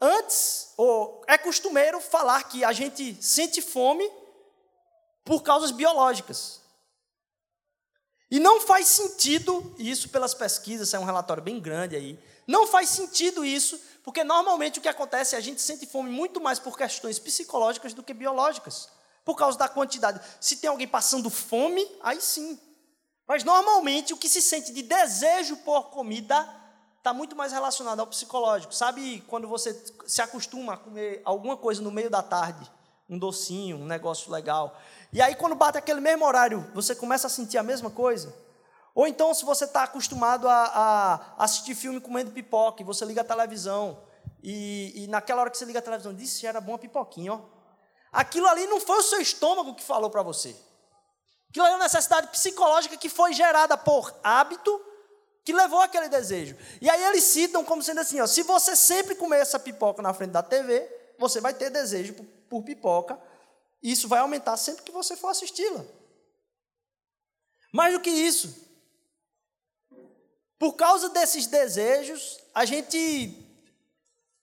antes, ou é costumeiro falar que a gente sente fome por causas biológicas. E não faz sentido isso pelas pesquisas, é um relatório bem grande aí. Não faz sentido isso, porque normalmente o que acontece é a gente sente fome muito mais por questões psicológicas do que biológicas, por causa da quantidade. Se tem alguém passando fome, aí sim. Mas normalmente o que se sente de desejo por comida está muito mais relacionado ao psicológico. Sabe quando você se acostuma a comer alguma coisa no meio da tarde, um docinho, um negócio legal, e aí quando bate aquele mesmo horário, você começa a sentir a mesma coisa? Ou então, se você está acostumado a, a, assistir filme comendo pipoca, e você liga a televisão, e, e naquela hora que você liga a televisão, disse era bom a pipoquinha, ó. Aquilo ali não foi o seu estômago que falou para você. Aquilo ali é uma necessidade psicológica que foi gerada por hábito que levou aquele desejo. E aí eles citam como sendo assim: ó, se você sempre comer essa pipoca na frente da TV, você vai ter desejo por, por pipoca, e isso vai aumentar sempre que você for assisti-la. Mais do que isso, por causa desses desejos, a gente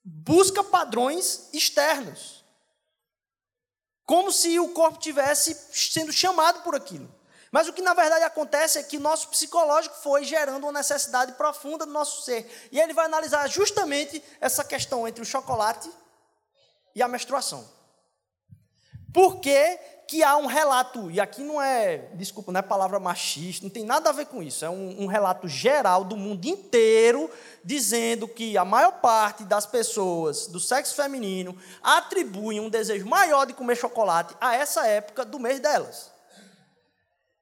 busca padrões externos. Como se o corpo tivesse sendo chamado por aquilo. Mas o que na verdade acontece é que o nosso psicológico foi gerando uma necessidade profunda do nosso ser. E ele vai analisar justamente essa questão entre o chocolate e a menstruação. Por que, que há um relato, e aqui não é, desculpa, não é palavra machista, não tem nada a ver com isso, é um, um relato geral do mundo inteiro dizendo que a maior parte das pessoas do sexo feminino atribuem um desejo maior de comer chocolate a essa época do mês delas.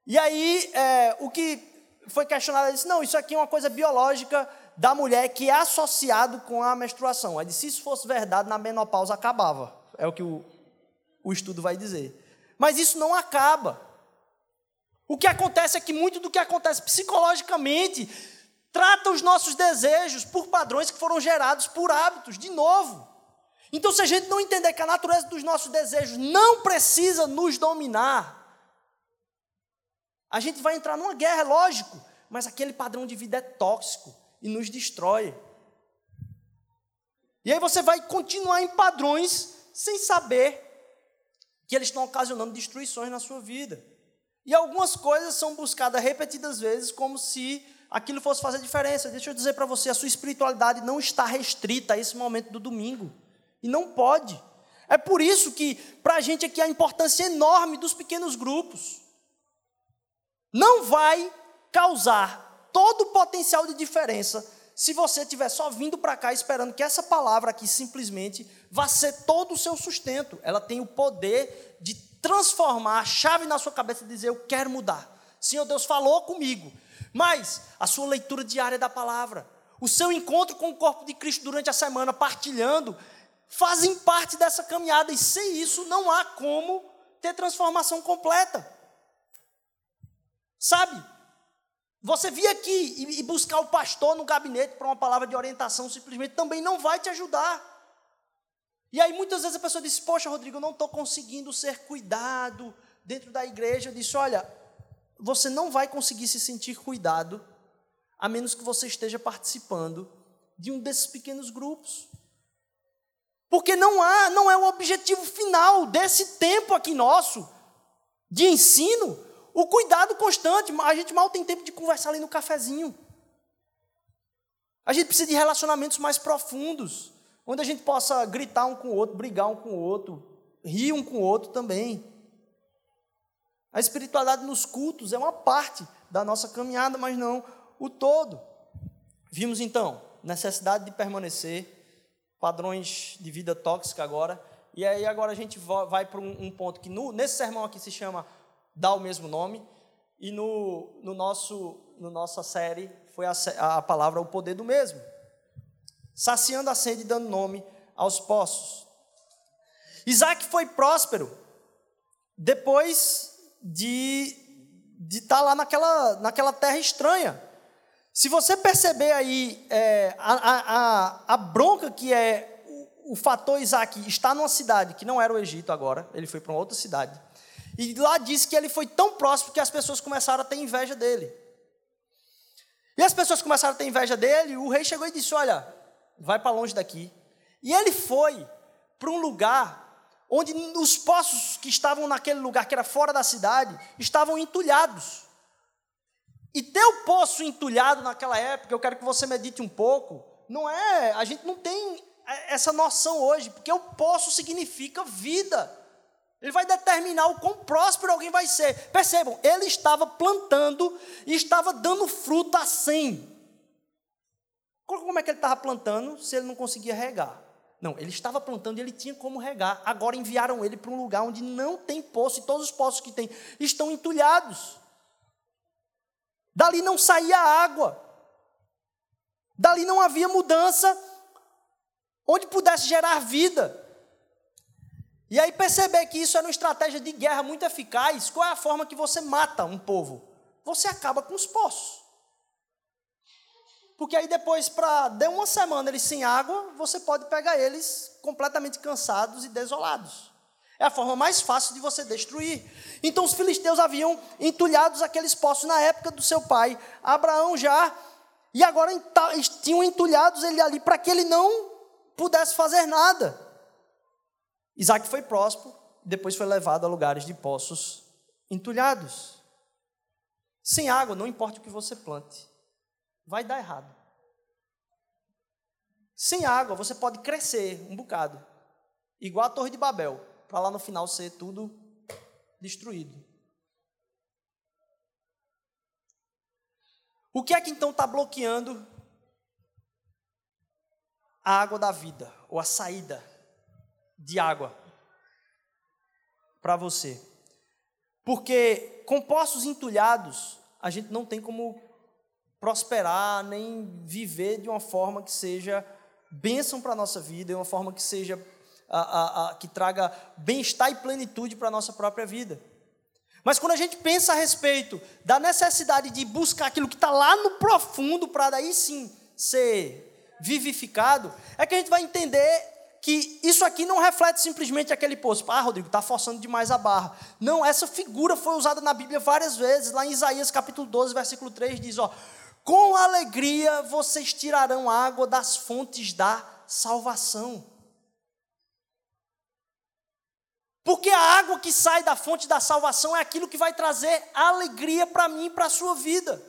E aí, é, o que foi questionado, ele disse, não, isso aqui é uma coisa biológica da mulher que é associado com a menstruação. Aí disse, se isso fosse verdade, na menopausa acabava. É o que o, o estudo vai dizer. Mas isso não acaba. O que acontece é que muito do que acontece psicologicamente trata os nossos desejos por padrões que foram gerados por hábitos, de novo. Então, se a gente não entender que a natureza dos nossos desejos não precisa nos dominar, a gente vai entrar numa guerra, é lógico, mas aquele padrão de vida é tóxico e nos destrói. E aí você vai continuar em padrões sem saber que eles estão ocasionando destruições na sua vida. E algumas coisas são buscadas repetidas vezes como se aquilo fosse fazer diferença. Deixa eu dizer para você, a sua espiritualidade não está restrita a esse momento do domingo. E não pode. É por isso que, para a gente aqui, a importância enorme dos pequenos grupos não vai causar todo o potencial de diferença se você estiver só vindo para cá esperando que essa palavra aqui simplesmente vá ser todo o seu sustento. Ela tem o poder de transformar a chave na sua cabeça e dizer: Eu quero mudar. Senhor Deus falou comigo. Mas a sua leitura diária da palavra, o seu encontro com o corpo de Cristo durante a semana, partilhando, fazem parte dessa caminhada. E sem isso não há como ter transformação completa. Sabe? Você vir aqui e buscar o pastor no gabinete para uma palavra de orientação simplesmente também não vai te ajudar. E aí muitas vezes a pessoa diz: Poxa, Rodrigo, eu não estou conseguindo ser cuidado dentro da igreja. Eu disse: Olha, você não vai conseguir se sentir cuidado a menos que você esteja participando de um desses pequenos grupos. Porque não há, não é o objetivo final desse tempo aqui nosso de ensino o cuidado constante, a gente mal tem tempo de conversar ali no cafezinho. A gente precisa de relacionamentos mais profundos, onde a gente possa gritar um com o outro, brigar um com o outro, rir um com o outro também. A espiritualidade nos cultos é uma parte da nossa caminhada, mas não o todo. Vimos então necessidade de permanecer, padrões de vida tóxica agora, e aí agora a gente vai para um ponto que no, nesse sermão aqui se chama dá o mesmo nome. E no, no nosso no nossa série foi a, a palavra o poder do mesmo. saciando a sede e dando nome aos poços. Isaac foi próspero depois de de estar tá lá naquela, naquela terra estranha. Se você perceber aí é, a, a, a bronca que é o, o fator Isaac estar numa cidade que não era o Egito agora, ele foi para uma outra cidade. E lá diz que ele foi tão próximo que as pessoas começaram a ter inveja dele. E as pessoas começaram a ter inveja dele, o rei chegou e disse: Olha, vai para longe daqui. E ele foi para um lugar onde os poços que estavam naquele lugar, que era fora da cidade, estavam entulhados. E ter o poço entulhado naquela época, eu quero que você medite um pouco, não é, a gente não tem essa noção hoje, porque o poço significa vida. Ele vai determinar o quão próspero alguém vai ser. Percebam, ele estava plantando e estava dando fruto a 100. Como é que ele estava plantando se ele não conseguia regar? Não, ele estava plantando e ele tinha como regar. Agora enviaram ele para um lugar onde não tem poço e todos os poços que tem estão entulhados. Dali não saía água. Dali não havia mudança onde pudesse gerar vida. E aí perceber que isso era uma estratégia de guerra muito eficaz. Qual é a forma que você mata um povo? Você acaba com os poços. Porque aí depois, para der uma semana eles sem água, você pode pegar eles completamente cansados e desolados. É a forma mais fácil de você destruir. Então os filisteus haviam entulhados aqueles poços na época do seu pai, Abraão já, e agora tinham entulhados ele ali para que ele não pudesse fazer nada. Isaac foi próspero, depois foi levado a lugares de poços entulhados. Sem água, não importa o que você plante vai dar errado. Sem água, você pode crescer um bocado, igual a Torre de Babel, para lá no final ser tudo destruído. O que é que então está bloqueando a água da vida, ou a saída de água para você? Porque com poços entulhados, a gente não tem como prosperar, nem viver de uma forma que seja bênção para a nossa vida, de uma forma que seja a, a, a, que traga bem-estar e plenitude para a nossa própria vida. Mas quando a gente pensa a respeito da necessidade de buscar aquilo que está lá no profundo, para daí sim ser vivificado, é que a gente vai entender que isso aqui não reflete simplesmente aquele poço. Ah, Rodrigo, está forçando demais a barra. Não, essa figura foi usada na Bíblia várias vezes. Lá em Isaías capítulo 12, versículo 3, diz: ó, com alegria vocês tirarão água das fontes da salvação. Porque a água que sai da fonte da salvação é aquilo que vai trazer alegria para mim e para a sua vida.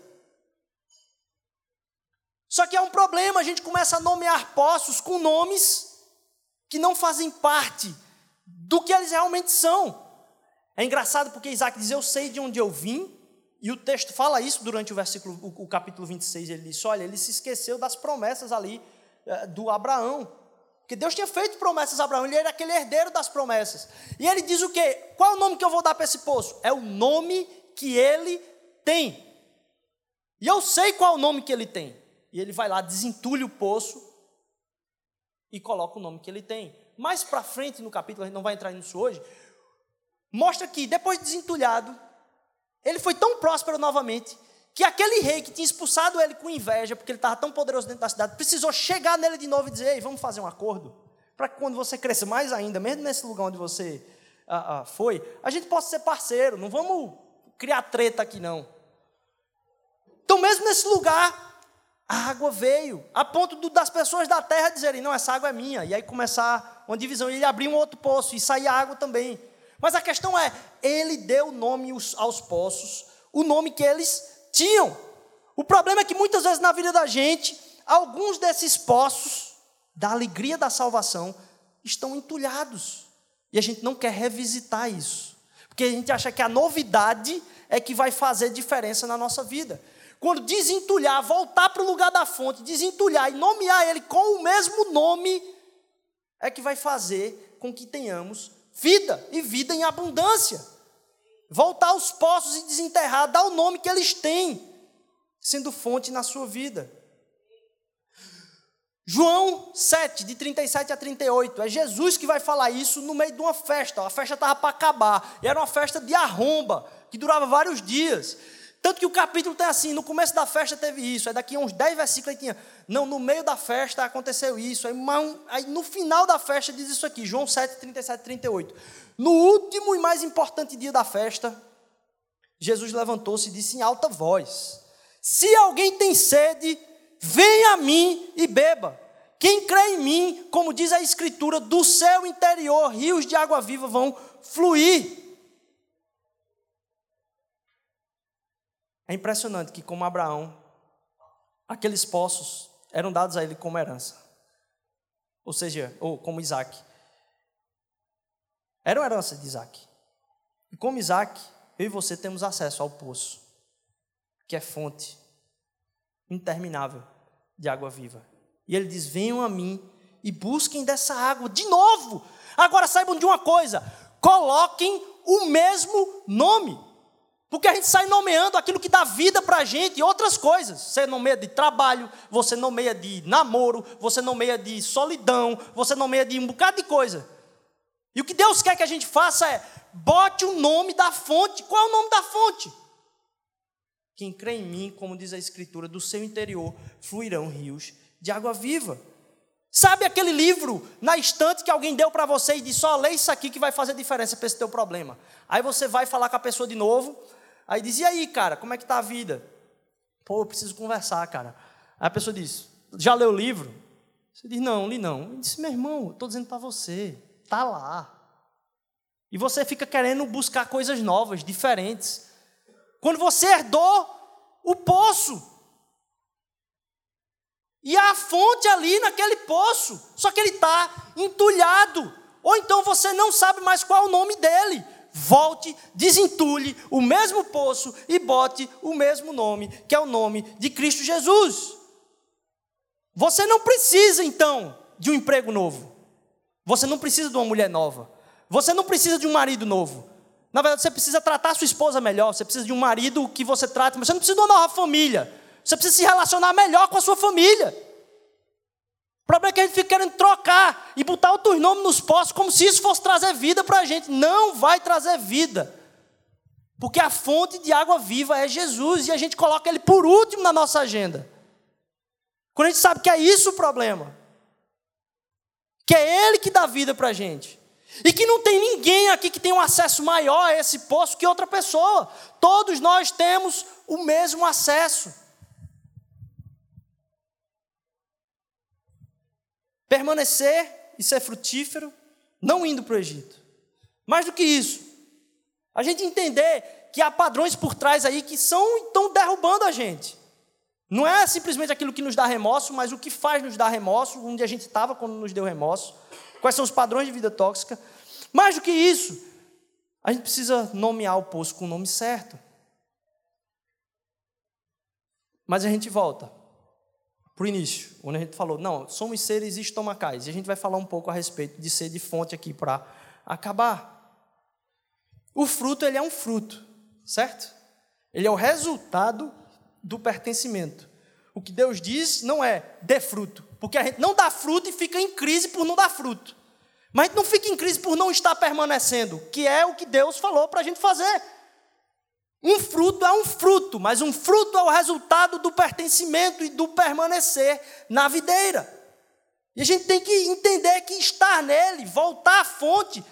Só que é um problema, a gente começa a nomear poços com nomes que não fazem parte do que eles realmente são. É engraçado porque Isaac diz: Eu sei de onde eu vim e o texto fala isso durante o versículo, o, o capítulo 26, ele diz: olha, ele se esqueceu das promessas ali é, do Abraão. Porque Deus tinha feito promessas a Abraão, ele era aquele herdeiro das promessas. E ele diz o quê? Qual é o nome que eu vou dar para esse poço? É o nome que ele tem. E eu sei qual é o nome que ele tem. E ele vai lá, desentulha o poço e coloca o nome que ele tem. Mais para frente no capítulo, a gente não vai entrar nisso hoje, mostra que depois de desentulhado, ele foi tão próspero novamente que aquele rei que tinha expulsado ele com inveja, porque ele estava tão poderoso dentro da cidade, precisou chegar nele de novo e dizer: Ei, vamos fazer um acordo, para que quando você cresça mais ainda, mesmo nesse lugar onde você ah, ah, foi, a gente possa ser parceiro, não vamos criar treta aqui não. Então, mesmo nesse lugar, a água veio, a ponto das pessoas da terra dizerem: Não, essa água é minha, e aí começar uma divisão, e ele abriu um outro poço, e saía água também. Mas a questão é, ele deu nome aos poços, o nome que eles tinham. O problema é que muitas vezes na vida da gente, alguns desses poços da alegria da salvação estão entulhados. E a gente não quer revisitar isso. Porque a gente acha que a novidade é que vai fazer diferença na nossa vida. Quando desentulhar, voltar para o lugar da fonte, desentulhar e nomear ele com o mesmo nome, é que vai fazer com que tenhamos vida e vida em abundância. Voltar aos poços e desenterrar, dar o nome que eles têm, sendo fonte na sua vida. João 7, de 37 a 38, é Jesus que vai falar isso no meio de uma festa. A festa estava para acabar, e era uma festa de arromba, que durava vários dias. Tanto que o capítulo tem assim: no começo da festa teve isso, aí daqui a uns 10 versículos aí tinha, não, no meio da festa aconteceu isso, aí, aí no final da festa diz isso aqui, João 7, 37 38. No último e mais importante dia da festa, Jesus levantou-se e disse em alta voz: Se alguém tem sede, venha a mim e beba. Quem crê em mim, como diz a Escritura, do seu interior rios de água viva vão fluir. É impressionante que, como Abraão, aqueles poços eram dados a ele como herança. Ou seja, ou como Isaac. Era uma herança de Isaac. E como Isaac, eu e você temos acesso ao poço, que é fonte interminável de água viva. E ele diz: Venham a mim e busquem dessa água de novo. Agora saibam de uma coisa: coloquem o mesmo nome. Porque a gente sai nomeando aquilo que dá vida para a gente e outras coisas. Você nomeia de trabalho, você nomeia de namoro, você nomeia de solidão, você nomeia de um bocado de coisa. E o que Deus quer que a gente faça é bote o nome da fonte. Qual é o nome da fonte? Quem crê em mim, como diz a Escritura, do seu interior fluirão rios de água viva. Sabe aquele livro na estante que alguém deu para você e disse: só lê isso aqui que vai fazer diferença para esse teu problema. Aí você vai falar com a pessoa de novo, aí diz: e aí, cara, como é que está a vida? Pô, eu preciso conversar, cara. Aí a pessoa diz: já leu o livro? Você diz: não, li não. Ele disse: meu irmão, estou dizendo para você, está lá. E você fica querendo buscar coisas novas, diferentes. Quando você herdou o poço, e há a fonte ali naquele poço, só que ele está entulhado. Ou então você não sabe mais qual é o nome dele. Volte, desentulhe o mesmo poço e bote o mesmo nome, que é o nome de Cristo Jesus. Você não precisa então de um emprego novo. Você não precisa de uma mulher nova. Você não precisa de um marido novo. Na verdade, você precisa tratar sua esposa melhor. Você precisa de um marido que você trate, mas você não precisa de uma nova família. Você precisa se relacionar melhor com a sua família. O problema é que a gente fica querendo trocar e botar outros nomes nos postos como se isso fosse trazer vida para a gente. Não vai trazer vida. Porque a fonte de água viva é Jesus e a gente coloca ele por último na nossa agenda. Quando a gente sabe que é isso o problema. Que é ele que dá vida para a gente. E que não tem ninguém aqui que tenha um acesso maior a esse poço que outra pessoa. Todos nós temos o mesmo acesso. Permanecer e ser frutífero, não indo para o Egito. Mais do que isso, a gente entender que há padrões por trás aí que são estão derrubando a gente. Não é simplesmente aquilo que nos dá remorso, mas o que faz nos dar remorso, onde a gente estava quando nos deu remorso, quais são os padrões de vida tóxica. Mais do que isso, a gente precisa nomear o poço com o nome certo. Mas a gente volta para o início, onde a gente falou, não, somos seres estomacais. E a gente vai falar um pouco a respeito de ser de fonte aqui para acabar. O fruto, ele é um fruto, certo? Ele é o resultado do pertencimento. O que Deus diz não é dê fruto, porque a gente não dá fruto e fica em crise por não dar fruto. Mas a gente não fica em crise por não estar permanecendo, que é o que Deus falou para a gente fazer. Um fruto é um fruto, mas um fruto é o resultado do pertencimento e do permanecer na videira. E a gente tem que entender que estar nele, voltar à fonte,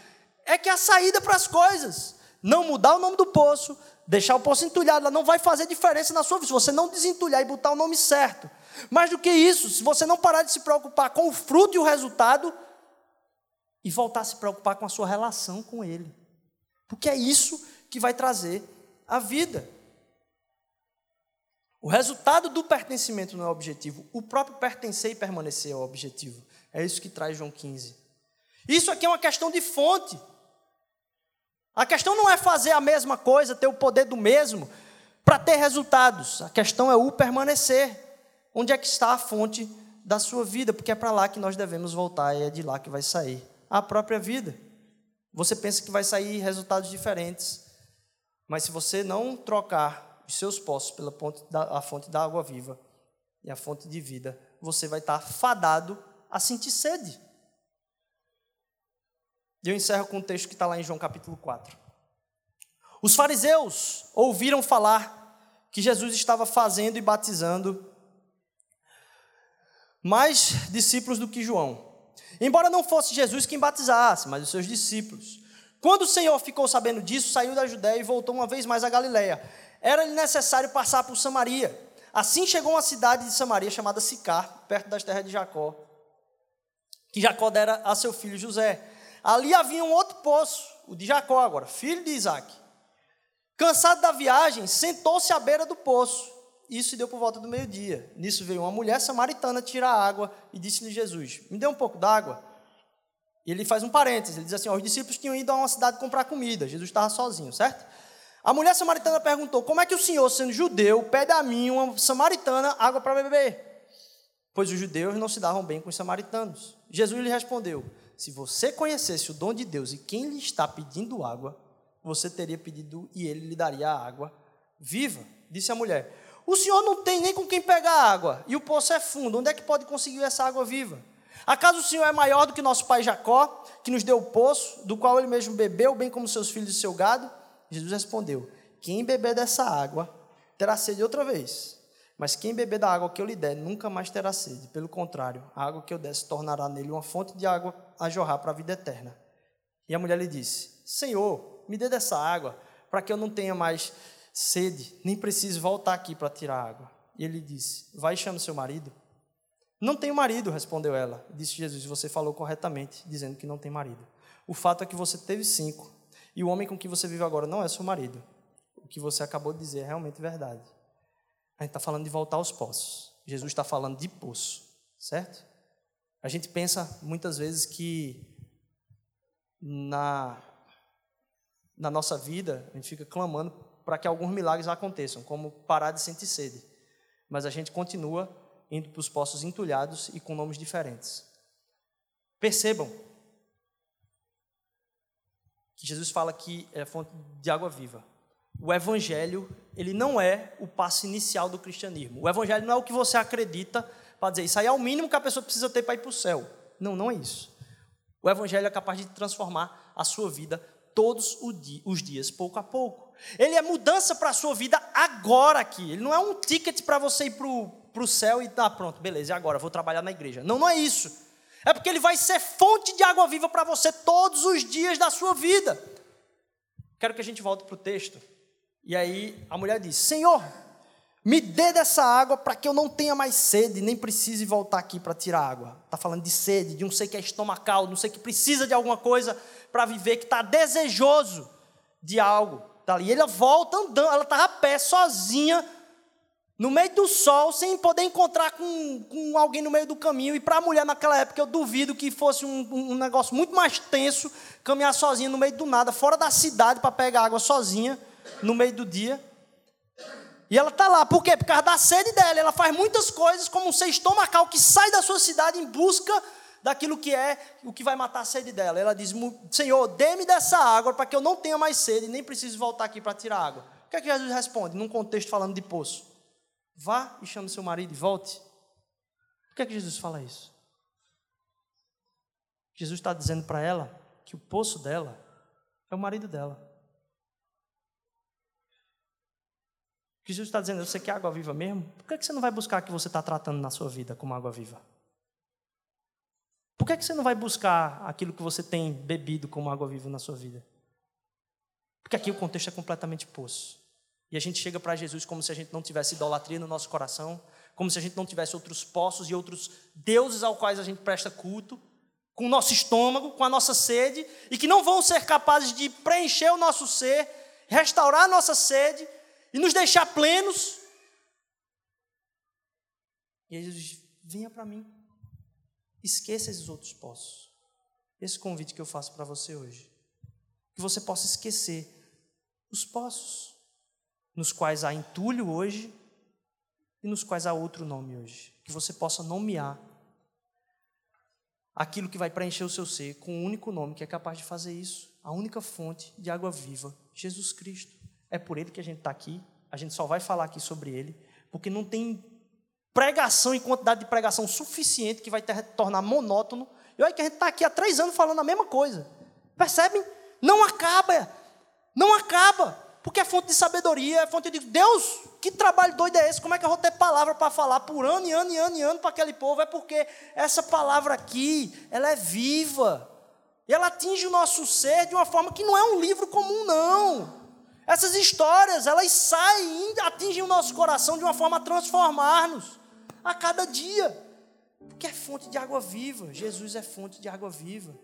é que é a saída para as coisas. Não mudar o nome do poço, deixar o poço entulhado, ela não vai fazer diferença na sua vida, se você não desentulhar e botar o nome certo. Mais do que isso, se você não parar de se preocupar com o fruto e o resultado, e voltar a se preocupar com a sua relação com Ele. Porque é isso que vai trazer a vida. O resultado do pertencimento não é o objetivo, o próprio pertencer e permanecer é o objetivo. É isso que traz João 15. Isso aqui é uma questão de fonte. A questão não é fazer a mesma coisa, ter o poder do mesmo, para ter resultados. A questão é o permanecer. Onde é que está a fonte da sua vida? Porque é para lá que nós devemos voltar e é de lá que vai sair a própria vida. Você pensa que vai sair resultados diferentes, mas se você não trocar os seus poços pela da, fonte da água viva e a fonte de vida, você vai estar fadado a sentir sede. E eu encerro com o um texto que está lá em João capítulo 4. Os fariseus ouviram falar que Jesus estava fazendo e batizando mais discípulos do que João. Embora não fosse Jesus quem batizasse, mas os seus discípulos. Quando o Senhor ficou sabendo disso, saiu da Judéia e voltou uma vez mais a Galiléia. Era-lhe necessário passar por Samaria. Assim chegou uma cidade de Samaria chamada Sicar, perto das terras de Jacó, que Jacó dera a seu filho José. Ali havia um outro poço, o de Jacó agora, filho de Isaac. Cansado da viagem, sentou-se à beira do poço. Isso se deu por volta do meio-dia. Nisso veio uma mulher samaritana tirar água e disse-lhe Jesus: Me dê um pouco d'água. E ele faz um parênteses, ele diz assim: os discípulos tinham ido a uma cidade comprar comida, Jesus estava sozinho, certo? A mulher samaritana perguntou: Como é que o senhor, sendo judeu, pede a mim, uma samaritana, água para beber? Pois os judeus não se davam bem com os samaritanos. Jesus lhe respondeu: Se você conhecesse o dom de Deus e quem lhe está pedindo água, você teria pedido e ele lhe daria a água viva. Disse a mulher: O senhor não tem nem com quem pegar água, e o poço é fundo, onde é que pode conseguir essa água viva? Acaso o Senhor é maior do que nosso pai Jacó, que nos deu o poço, do qual ele mesmo bebeu, bem como seus filhos e seu gado? Jesus respondeu: Quem beber dessa água terá sede outra vez. Mas quem beber da água que eu lhe der nunca mais terá sede. Pelo contrário, a água que eu der se tornará nele uma fonte de água a jorrar para a vida eterna. E a mulher lhe disse: Senhor, me dê dessa água, para que eu não tenha mais sede, nem precise voltar aqui para tirar água. E ele disse: Vai e chame seu marido. Não tenho marido, respondeu ela. Disse Jesus: Você falou corretamente, dizendo que não tem marido. O fato é que você teve cinco, e o homem com quem você vive agora não é seu marido. O que você acabou de dizer é realmente verdade. A gente está falando de voltar aos poços. Jesus está falando de poço, certo? A gente pensa muitas vezes que na, na nossa vida, a gente fica clamando para que alguns milagres aconteçam, como parar de sentir sede. Mas a gente continua indo para os poços entulhados e com nomes diferentes. Percebam que Jesus fala que é fonte de água viva. O evangelho, ele não é o passo inicial do cristianismo. O evangelho não é o que você acredita para dizer, isso aí é o mínimo que a pessoa precisa ter para ir para o céu. Não, não é isso. O evangelho é capaz de transformar a sua vida todos os dias, pouco a pouco. Ele é mudança para a sua vida agora aqui. Ele não é um ticket para você ir para o para o céu e tá pronto, beleza, e agora? Vou trabalhar na igreja. Não, não é isso. É porque ele vai ser fonte de água viva para você todos os dias da sua vida. Quero que a gente volte para o texto. E aí a mulher diz: Senhor, me dê dessa água para que eu não tenha mais sede, nem precise voltar aqui para tirar água. Está falando de sede, de um ser que é estomacal, de um ser que precisa de alguma coisa para viver, que está desejoso de algo. Tá e ela volta andando, ela estava a pé, sozinha, no meio do sol, sem poder encontrar com, com alguém no meio do caminho. E para a mulher naquela época, eu duvido que fosse um, um, negócio muito mais tenso caminhar sozinha no meio do nada, fora da cidade, para pegar água sozinha, no meio do dia. E ela está lá, por quê? Por causa da sede dela. Ela faz muitas coisas, como um ser estomacal que sai da sua cidade em busca daquilo que é o que vai matar a sede dela. Ela diz: Senhor, dê-me dessa água para que eu não tenha mais sede nem precise voltar aqui para tirar água. O que é que Jesus responde, num contexto falando de poço? Vá e chame seu marido e volte. Por que, é que Jesus fala isso? Jesus está dizendo para ela que o poço dela é o marido dela. Jesus está dizendo, você quer água viva mesmo? Por que, é que você não vai buscar o que você está tratando na sua vida como água viva? Por que, é que você não vai buscar aquilo que você tem bebido como água viva na sua vida? Porque aqui o contexto é completamente poço. E a gente chega para Jesus como se a gente não tivesse idolatria no nosso coração, como se a gente não tivesse outros poços e outros deuses ao quais a gente presta culto, com o nosso estômago, com a nossa sede, e que não vão ser capazes de preencher o nosso ser, restaurar a nossa sede e nos deixar plenos. E aí Jesus diz: venha para mim, esqueça esses outros poços. Esse convite que eu faço para você hoje. Que você possa esquecer os poços nos quais há entulho hoje e nos quais há outro nome hoje. Que você possa nomear aquilo que vai preencher o seu ser com um único nome que é capaz de fazer isso. A única fonte de água viva, Jesus Cristo. É por ele que a gente está aqui. A gente só vai falar aqui sobre ele, porque não tem pregação e quantidade de pregação suficiente que vai te tornar monótono. E olha que a gente está aqui há três anos falando a mesma coisa. Percebem? Não acaba. Não acaba. Porque é fonte de sabedoria, é fonte de. Deus, que trabalho doido é esse? Como é que eu vou ter palavra para falar por ano e ano e ano e ano para aquele povo? É porque essa palavra aqui, ela é viva. E ela atinge o nosso ser de uma forma que não é um livro comum, não. Essas histórias, elas saem e atingem o nosso coração de uma forma a transformar-nos a cada dia. Porque é fonte de água viva. Jesus é fonte de água viva.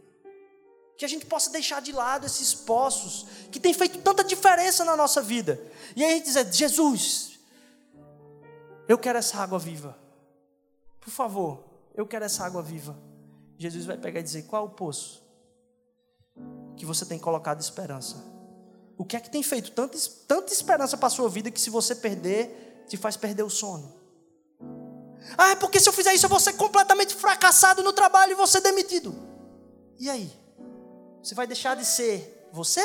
Que a gente possa deixar de lado esses poços que têm feito tanta diferença na nossa vida. E aí a gente dizer: Jesus, eu quero essa água viva. Por favor, eu quero essa água viva. Jesus vai pegar e dizer: qual é o poço que você tem colocado esperança? O que é que tem feito tanta, tanta esperança para a sua vida que se você perder, te faz perder o sono? Ah, é porque se eu fizer isso eu vou ser completamente fracassado no trabalho e vou ser demitido. E aí? Você vai deixar de ser você?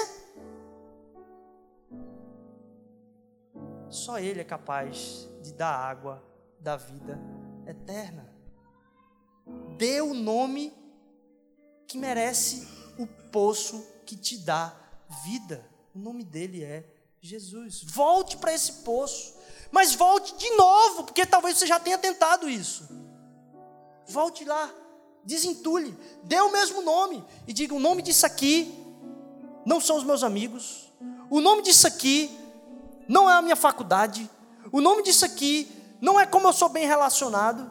Só Ele é capaz de dar água da vida eterna. Dê o nome que merece o poço que te dá vida. O nome dele é Jesus. Volte para esse poço. Mas volte de novo, porque talvez você já tenha tentado isso. Volte lá desentulhe, dê o mesmo nome e diga: o nome disso aqui não são os meus amigos, o nome disso aqui não é a minha faculdade, o nome disso aqui não é como eu sou bem relacionado,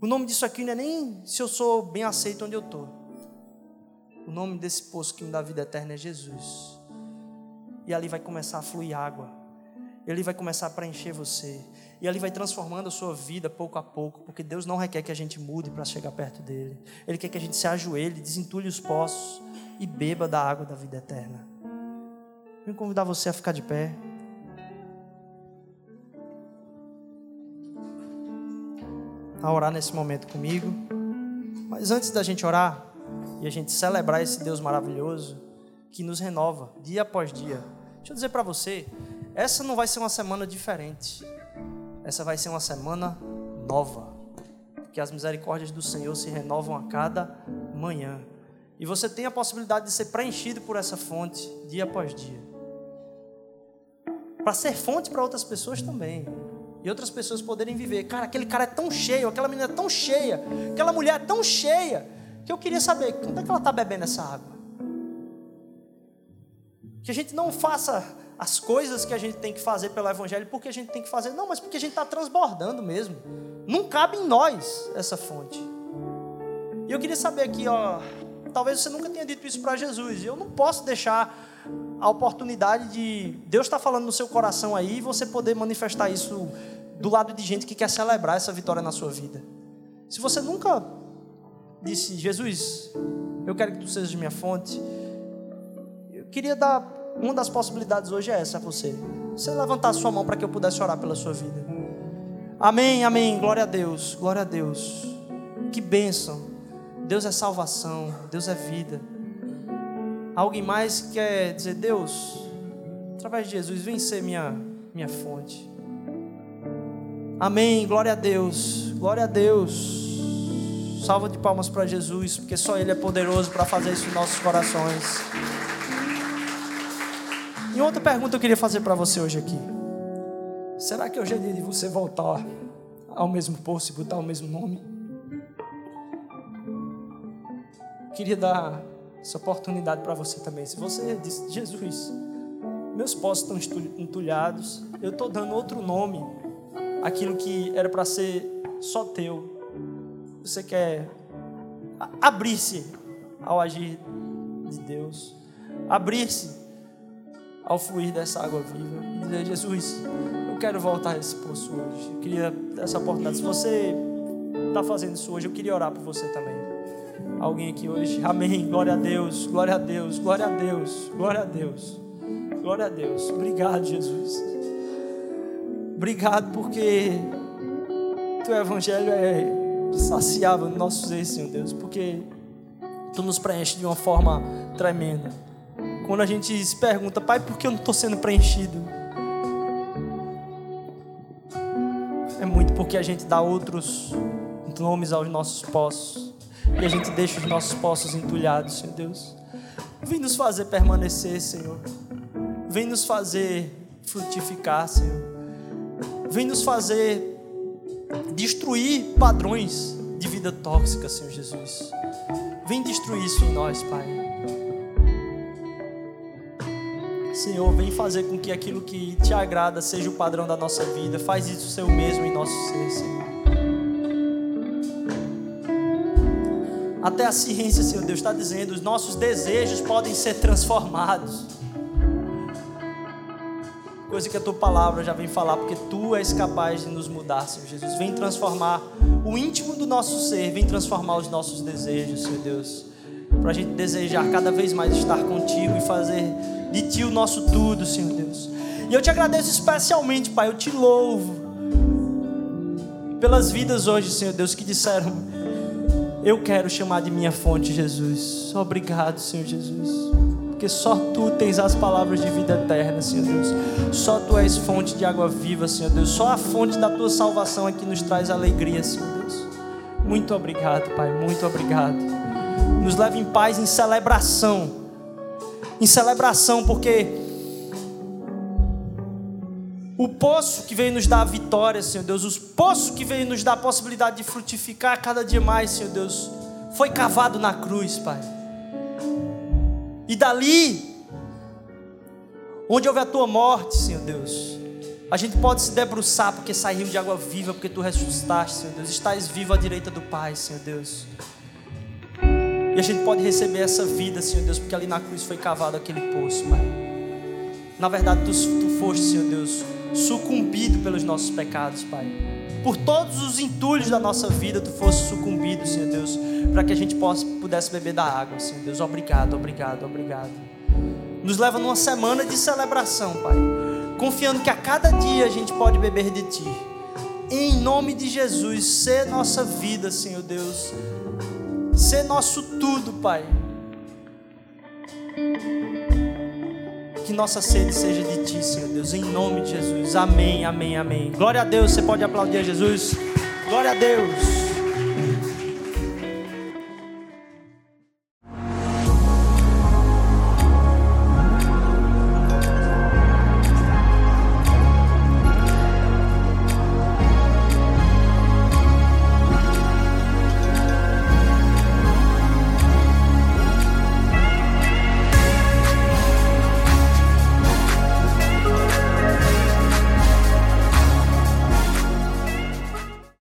o nome disso aqui não é nem se eu sou bem aceito onde eu estou. O nome desse poço que me dá vida eterna é Jesus. E ali vai começar a fluir água. Ele vai começar a preencher você. E Ele vai transformando a sua vida pouco a pouco, porque Deus não requer que a gente mude para chegar perto dEle. Ele quer que a gente se ajoelhe, desentulhe os poços e beba da água da vida eterna. Vou convidar você a ficar de pé. A orar nesse momento comigo. Mas antes da gente orar e a gente celebrar esse Deus maravilhoso que nos renova dia após dia, deixa eu dizer para você, essa não vai ser uma semana diferente. Essa vai ser uma semana nova, porque as misericórdias do Senhor se renovam a cada manhã. E você tem a possibilidade de ser preenchido por essa fonte dia após dia. Para ser fonte para outras pessoas também. E outras pessoas poderem viver. Cara, aquele cara é tão cheio, aquela menina é tão cheia, aquela mulher é tão cheia, que eu queria saber quando é que ela está bebendo essa água. Que a gente não faça as coisas que a gente tem que fazer pelo Evangelho, porque a gente tem que fazer, não, mas porque a gente está transbordando mesmo. Não cabe em nós essa fonte. E eu queria saber aqui, ó, talvez você nunca tenha dito isso para Jesus, eu não posso deixar a oportunidade de Deus estar tá falando no seu coração aí e você poder manifestar isso do lado de gente que quer celebrar essa vitória na sua vida. Se você nunca disse, Jesus, eu quero que tu sejas minha fonte, eu queria dar uma das possibilidades hoje é essa a você. Você levantar a sua mão para que eu pudesse orar pela sua vida. Amém, amém. Glória a Deus, glória a Deus. Que bênção. Deus é salvação, Deus é vida. Alguém mais quer dizer, Deus, através de Jesus, vem ser minha, minha fonte. Amém, glória a Deus, glória a Deus. Salva de palmas para Jesus, porque só Ele é poderoso para fazer isso em nossos corações. E outra pergunta eu queria fazer para você hoje aqui. Será que hoje é dia de você voltar ao mesmo poço e botar o mesmo nome? Queria dar essa oportunidade para você também. Se você disse, Jesus, meus poços estão entulhados, eu estou dando outro nome, aquilo que era para ser só teu. Você quer abrir-se ao agir de Deus, abrir-se ao fluir dessa água viva e dizer: Jesus, eu quero voltar a esse poço hoje. Eu queria essa oportunidade. Se você está fazendo isso hoje, eu queria orar por você também. Alguém aqui hoje, amém. Glória a Deus, glória a Deus, glória a Deus, glória a Deus, glória a Deus. Obrigado, Jesus. Obrigado porque teu evangelho é saciável no nosso ser, Senhor Deus, porque tu nos preenche de uma forma tremenda. Quando a gente se pergunta, Pai, por que eu não estou sendo preenchido? é muito porque a gente dá outros nomes aos nossos poços e a gente deixa os nossos poços entulhados, Senhor Deus. Vem nos fazer permanecer, Senhor. Vem nos fazer frutificar, Senhor. Vem nos fazer destruir padrões de vida tóxica, Senhor Jesus. Vem destruir isso em nós, Pai. Senhor, vem fazer com que aquilo que te agrada seja o padrão da nossa vida. Faz isso ser o mesmo em nosso ser, Senhor. Até a ciência, Senhor Deus, está dizendo: os nossos desejos podem ser transformados. Coisa que a tua palavra já vem falar, porque tu és capaz de nos mudar, Senhor Jesus. Vem transformar o íntimo do nosso ser, vem transformar os nossos desejos, Senhor Deus. Para a gente desejar cada vez mais estar contigo e fazer de ti o nosso tudo, Senhor Deus. E eu te agradeço especialmente, Pai, eu te louvo pelas vidas hoje, Senhor Deus, que disseram: Eu quero chamar de minha fonte, Jesus. Obrigado, Senhor Jesus. Porque só tu tens as palavras de vida eterna, Senhor Deus. Só tu és fonte de água viva, Senhor Deus. Só a fonte da tua salvação é que nos traz alegria, Senhor Deus. Muito obrigado, Pai. Muito obrigado. Nos leve em paz, em celebração. Em celebração, porque o poço que veio nos dar a vitória, Senhor Deus, o poço que veio nos dar a possibilidade de frutificar cada dia mais, Senhor Deus, foi cavado na cruz, Pai. E dali, onde houve a tua morte, Senhor Deus, a gente pode se debruçar porque saiu de água viva, porque tu ressuscitaste, Senhor Deus. Estás vivo à direita do Pai, Senhor Deus. E a gente pode receber essa vida, Senhor Deus, porque ali na cruz foi cavado aquele poço, Pai. Na verdade, tu, tu foste, Senhor Deus, sucumbido pelos nossos pecados, Pai. Por todos os entulhos da nossa vida, tu foste sucumbido, Senhor Deus, para que a gente possa, pudesse beber da água, Senhor Deus. Obrigado, obrigado, obrigado. Nos leva numa semana de celebração, Pai. Confiando que a cada dia a gente pode beber de Ti. Em nome de Jesus, ser nossa vida, Senhor Deus ser nosso tudo, Pai. Que nossa sede seja de Ti, Senhor Deus, em nome de Jesus. Amém, amém, amém. Glória a Deus. Você pode aplaudir a Jesus? Glória a Deus.